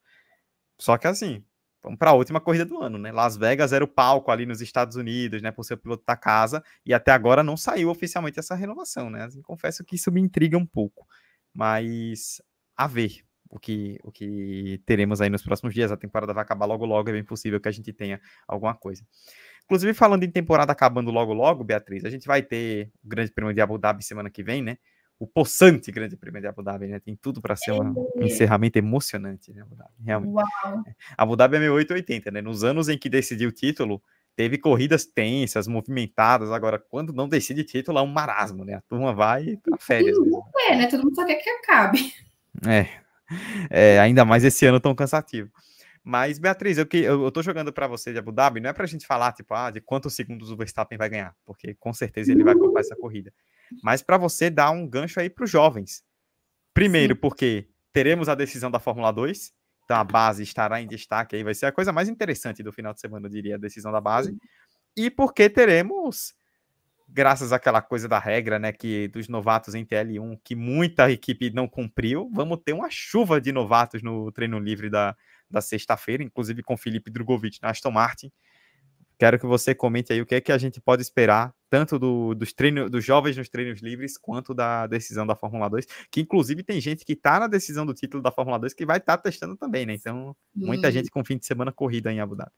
Só que assim, Vamos para a última corrida do ano, né? Las Vegas era o palco ali nos Estados Unidos, né? Por ser o piloto da casa, e até agora não saiu oficialmente essa renovação, né? Assim, confesso que isso me intriga um pouco, mas a ver o que, o que teremos aí nos próximos dias. A temporada vai acabar logo logo, é bem possível que a gente tenha alguma coisa. Inclusive, falando em temporada acabando logo logo, Beatriz, a gente vai ter o Grande Prêmio de Abu Dhabi semana que vem, né? O possante Grande Prêmio de Abu Dhabi, né? Tem tudo para ser um encerramento emocionante, né? Abu Dhabi, realmente. Uau. É. Abu Dhabi é 1880, né? Nos anos em que decidiu o título, teve corridas tensas, movimentadas. Agora, quando não decide título, é um marasmo, né? A turma vai para férias. Não é, né? Todo mundo só quer que acabe. É. é ainda mais esse ano tão cansativo. Mas, Beatriz, eu, que, eu, eu tô jogando para você de Abu Dhabi, não é para a gente falar, tipo, ah, de quantos segundos o Verstappen vai ganhar, porque com certeza ele vai ocupar essa corrida mas para você dar um gancho aí para os jovens. Primeiro, Sim. porque teremos a decisão da Fórmula 2, então a base estará em destaque aí, vai ser a coisa mais interessante do final de semana, eu diria, a decisão da base. E porque teremos, graças àquela coisa da regra, né, que dos novatos em TL1, que muita equipe não cumpriu, vamos ter uma chuva de novatos no treino livre da, da sexta-feira, inclusive com Felipe Drogovic na Aston Martin. Quero que você comente aí o que é que a gente pode esperar, tanto do, dos, treinos, dos jovens nos treinos livres, quanto da decisão da Fórmula 2, que inclusive tem gente que está na decisão do título da Fórmula 2 que vai estar tá testando também, né? Então, muita gente com fim de semana corrida em Abu Dhabi.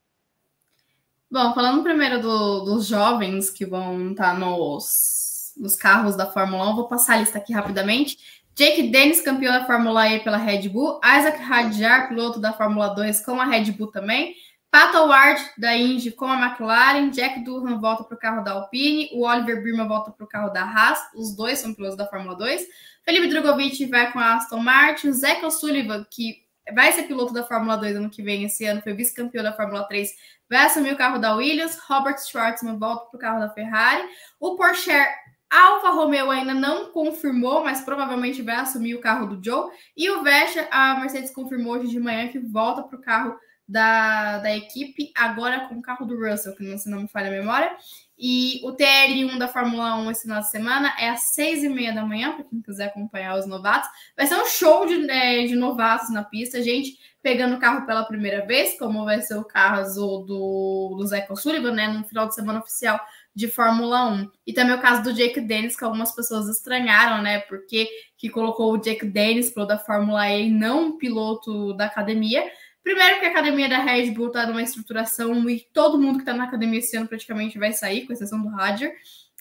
Bom, falando primeiro do, dos jovens que vão estar tá nos, nos carros da Fórmula 1, vou passar a lista aqui rapidamente. Jake Dennis, campeão da Fórmula E pela Red Bull. Isaac Hadjar, piloto da Fórmula 2 com a Red Bull também. Pato Ward, da Indy, com a McLaren. Jack Durham volta para o carro da Alpine. O Oliver Birma volta para o carro da Haas. Os dois são pilotos da Fórmula 2. Felipe Drogovic vai com a Aston Martin. O Zach O'Sullivan, que vai ser piloto da Fórmula 2 ano que vem, esse ano foi vice-campeão da Fórmula 3, vai assumir o carro da Williams. Robert Schwartzman volta para o carro da Ferrari. O Porsche Alfa Romeo ainda não confirmou, mas provavelmente vai assumir o carro do Joe. E o Vesha, a Mercedes confirmou hoje de manhã que volta para o carro da, da equipe, agora com o carro do Russell, que não, se não me falha a memória. E o TL1 da Fórmula 1 esse final de semana é às seis e meia da manhã, para quem quiser acompanhar os novatos. Vai ser um show de, é, de novatos na pista, gente pegando o carro pela primeira vez, como vai ser o caso do, do Zé Sullivan, né, no final de semana oficial de Fórmula 1. E também o caso do Jake Dennis, que algumas pessoas estranharam, né, porque que colocou o Jake Dennis, piloto da Fórmula e não um piloto da academia. Primeiro que a academia da Red Bull está numa estruturação e todo mundo que está na academia esse ano praticamente vai sair, com exceção do Roger,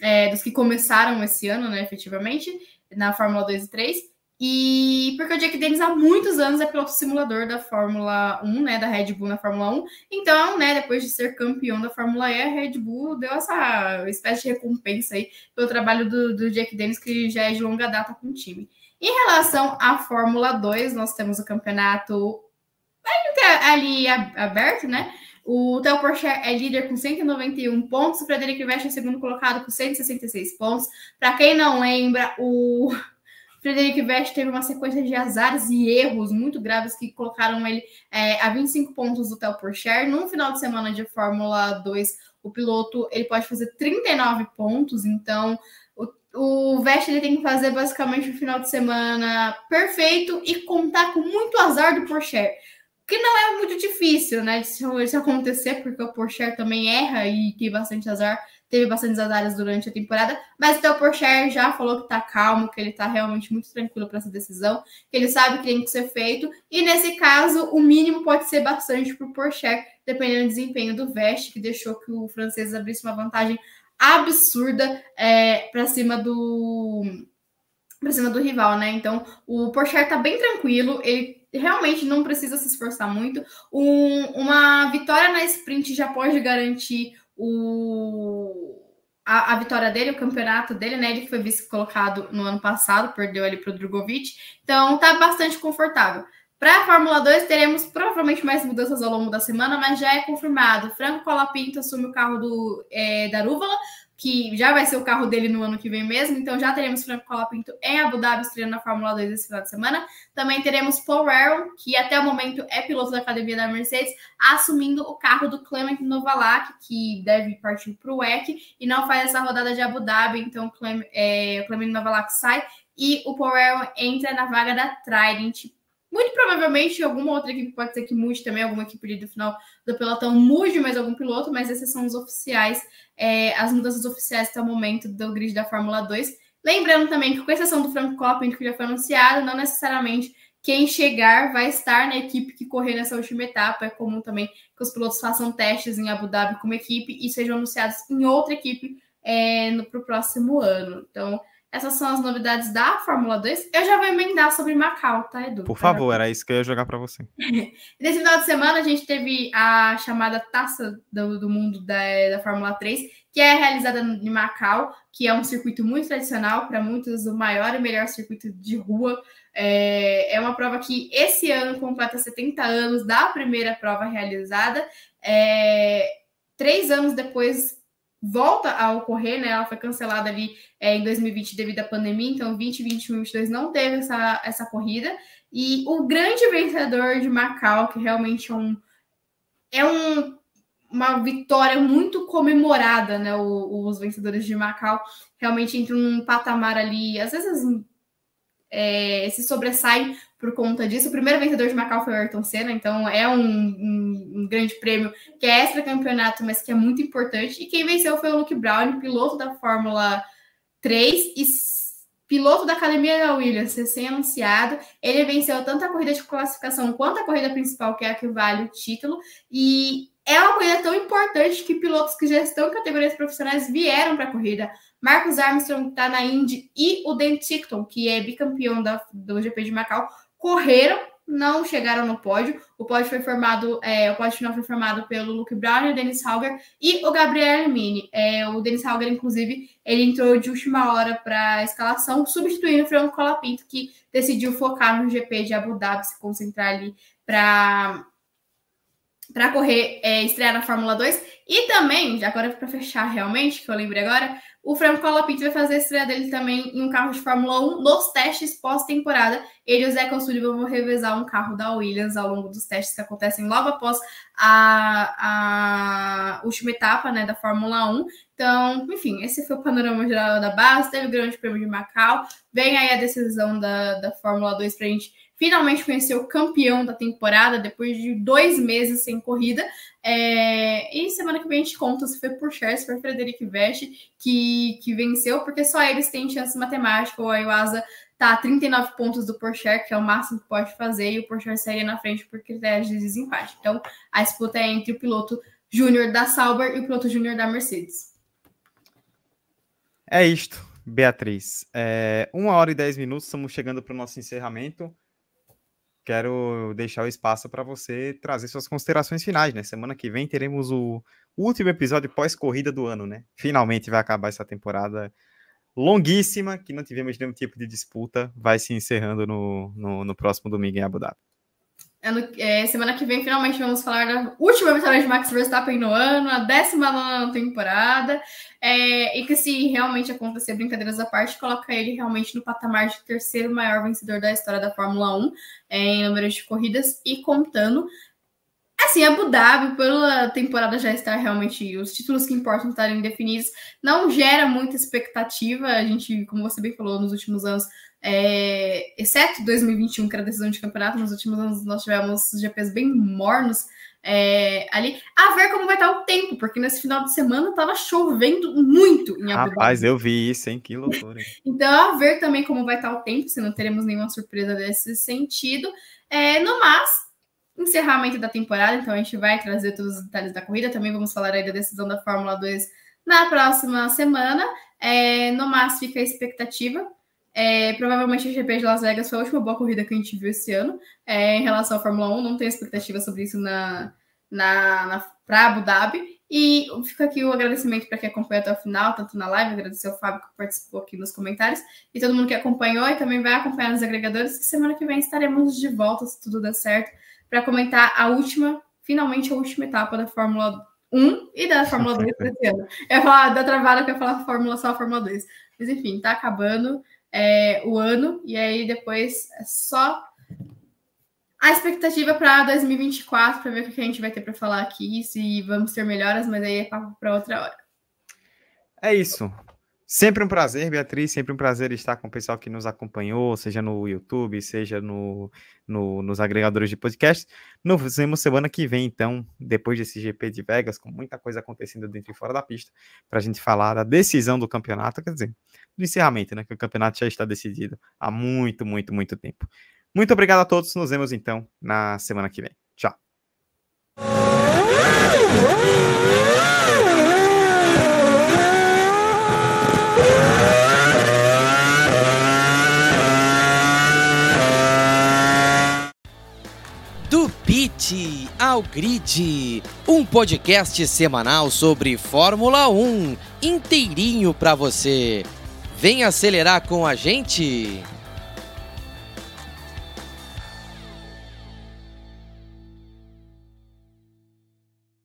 é, dos que começaram esse ano, né, efetivamente, na Fórmula 2 e 3. E porque o Jack Dennis há muitos anos é piloto simulador da Fórmula 1, né, da Red Bull na Fórmula 1. Então, né, depois de ser campeão da Fórmula E, a Red Bull deu essa espécie de recompensa aí pelo trabalho do, do Jack Dennis, que já é de longa data com o time. Em relação à Fórmula 2, nós temos o campeonato ali aberto, né? O Theo Porcher é líder com 191 pontos, o Frederic Veste é segundo colocado com 166 pontos. Para quem não lembra, o Frederic Veste teve uma sequência de azares e erros muito graves que colocaram ele é, a 25 pontos do Theo Porcher. Num final de semana de Fórmula 2, o piloto ele pode fazer 39 pontos, então o Veste ele tem que fazer basicamente o final de semana perfeito e contar com muito azar do Porcher que não é muito difícil, né, de isso acontecer, porque o Porsche também erra e tem bastante azar, teve bastante azares durante a temporada, mas então o Porsche já falou que tá calmo, que ele tá realmente muito tranquilo para essa decisão, que ele sabe que tem que ser feito, e nesse caso, o mínimo pode ser bastante pro Porsche, dependendo do desempenho do Veste, que deixou que o francês abrisse uma vantagem absurda é, para cima do para cima do rival, né? Então, o Porsche tá bem tranquilo, ele realmente não precisa se esforçar muito. Um, uma vitória na sprint já pode garantir o, a, a, vitória dele, o campeonato dele, né? Ele foi vice-colocado no ano passado, perdeu ali para o Drogovic, então tá bastante confortável. Para a Fórmula 2, teremos provavelmente mais mudanças ao longo da semana, mas já é confirmado. Franco Colapinto assume o carro do é, da Rúvala, que já vai ser o carro dele no ano que vem mesmo, então já teremos Franco Colapinto em Abu Dhabi estreando na Fórmula 2 esse final de semana. Também teremos Paul Aaron, que até o momento é piloto da academia da Mercedes, assumindo o carro do Clement Novalak, que deve partir para o WEC e não faz essa rodada de Abu Dhabi, então o Clement, é, Clement Novalak sai e o Paul Aaron entra na vaga da Trident muito provavelmente alguma outra equipe pode ser que mude também, alguma equipe ali do final do pelotão mude mais algum piloto, mas esses são os oficiais, é, as mudanças oficiais até o momento do grid da Fórmula 2. Lembrando também que, com exceção do Frank Coppin, que já foi anunciado, não necessariamente quem chegar vai estar na equipe que correr nessa última etapa. É comum também que os pilotos façam testes em Abu Dhabi como equipe e sejam anunciados em outra equipe é, para o próximo ano. Então, essas são as novidades da Fórmula 2. Eu já vou emendar sobre Macau, tá, Edu? Por favor, era isso que eu ia jogar para você. Nesse final de semana, a gente teve a chamada Taça do, do Mundo da, da Fórmula 3, que é realizada em Macau, que é um circuito muito tradicional, para muitos o maior e melhor circuito de rua. É, é uma prova que esse ano completa 70 anos da primeira prova realizada. É, três anos depois volta a ocorrer, né? Ela foi cancelada ali é, em 2020 devido à pandemia, então 2021 e 2022 não teve essa, essa corrida. E o grande vencedor de Macau, que realmente é um é um, uma vitória muito comemorada, né? O, os vencedores de Macau realmente entram num patamar ali, às vezes é, se sobressaem por conta disso. O primeiro vencedor de Macau foi o Ayrton Senna, então é um, um, um grande prêmio que é extra campeonato, mas que é muito importante. E quem venceu foi o Luke Brown, piloto da Fórmula 3 e piloto da academia da Williams, recém-anunciado. Ele venceu tanto a corrida de classificação quanto a corrida principal, que é a que vale o título. E é uma corrida tão importante que pilotos que já estão em categorias profissionais vieram para a corrida. Marcos Armstrong está na Indy e o Dan Tickton, que é bicampeão da, do GP de Macau, correram, não chegaram no pódio. O pódio foi formado, é, o pódio final foi formado pelo Luke Brown, o Dennis Hauger e o Gabriel Mini. É, o Dennis Hauger, inclusive, ele entrou de última hora para a escalação, substituindo o Franco Colapinto, que decidiu focar no GP de Abu Dhabi, se concentrar ali para para correr, é, estrear na Fórmula 2. E também, agora para fechar realmente, que eu lembrei agora, o Franco Colapinto vai fazer a estreia dele também em um carro de Fórmula 1 nos testes pós-temporada. Ele e o Zé Sullivan vão revezar um carro da Williams ao longo dos testes que acontecem logo após a, a última etapa né, da Fórmula 1. Então, enfim, esse foi o panorama geral da base. Teve o Grande Prêmio de Macau. Vem aí a decisão da, da Fórmula 2 para a gente finalmente conheceu o campeão da temporada depois de dois meses sem corrida. É... E semana que vem a gente conta se foi por Charles, se foi Frederic Veste que, que venceu, porque só eles têm chance matemática. O Ayuasa tá a 39 pontos do Porsche, que é o máximo que pode fazer, e o Porsche sairia na frente por critérios de desempate. Então a disputa é entre o piloto júnior da Sauber e o piloto júnior da Mercedes. É isto, Beatriz. É, uma hora e dez minutos, estamos chegando para o nosso encerramento quero deixar o espaço para você trazer suas considerações finais, né? Semana que vem teremos o último episódio pós-corrida do ano, né? Finalmente vai acabar essa temporada longuíssima, que não tivemos nenhum tipo de disputa, vai se encerrando no, no, no próximo domingo em Abu Dhabi. Ano, é, semana que vem, finalmente, vamos falar da última vitória de Max Verstappen no ano, a décima nona temporada. É, e que, se realmente acontecer brincadeiras à parte, coloca ele realmente no patamar de terceiro maior vencedor da história da Fórmula 1 é, em número de corridas e contando. Assim, Abu Dhabi, pela temporada já estar realmente, os títulos que importam estarem definidos, não gera muita expectativa. A gente, como você bem falou, nos últimos anos é, exceto 2021, que era decisão de campeonato, nos últimos anos nós tivemos GPs bem mornos é, ali. A ver como vai estar o tempo, porque nesse final de semana estava chovendo muito em Abu Rapaz, eu vi isso, hein? Que loucura. então, a ver também como vai estar o tempo, se não teremos nenhuma surpresa desse sentido. É, no mais, encerramento da temporada, então a gente vai trazer todos os detalhes da corrida. Também vamos falar aí da decisão da Fórmula 2 na próxima semana. É, no mais, fica a expectativa é, provavelmente a GP de Las Vegas foi a última boa corrida que a gente viu esse ano. É, em relação à Fórmula 1, não tenho expectativa sobre isso na, na, na para Abu Dhabi. E fica aqui o agradecimento para quem acompanhou até o final, tanto na live, agradecer ao Fábio que participou aqui nos comentários, e todo mundo que acompanhou e também vai acompanhar nos agregadores, que semana que vem estaremos de volta, se tudo der certo, para comentar a última, finalmente a última etapa da Fórmula 1 e da Fórmula 2 desse ano. Eu ia falar da travada que eu ia falar Fórmula só a Fórmula 2. Mas enfim, tá acabando é, o ano, e aí depois é só a expectativa para 2024, para ver o que a gente vai ter para falar aqui, se vamos ter melhoras, mas aí é papo para outra hora. É isso. Sempre um prazer, Beatriz, sempre um prazer estar com o pessoal que nos acompanhou, seja no YouTube, seja no, no, nos agregadores de podcast. Nos vemos semana que vem, então, depois desse GP de Vegas, com muita coisa acontecendo dentro e fora da pista, para a gente falar da decisão do campeonato, quer dizer, do encerramento, né? Que o campeonato já está decidido há muito, muito, muito tempo. Muito obrigado a todos, nos vemos então na semana que vem. Tchau. Pit ao Grid, um podcast semanal sobre Fórmula 1, inteirinho para você. Vem acelerar com a gente!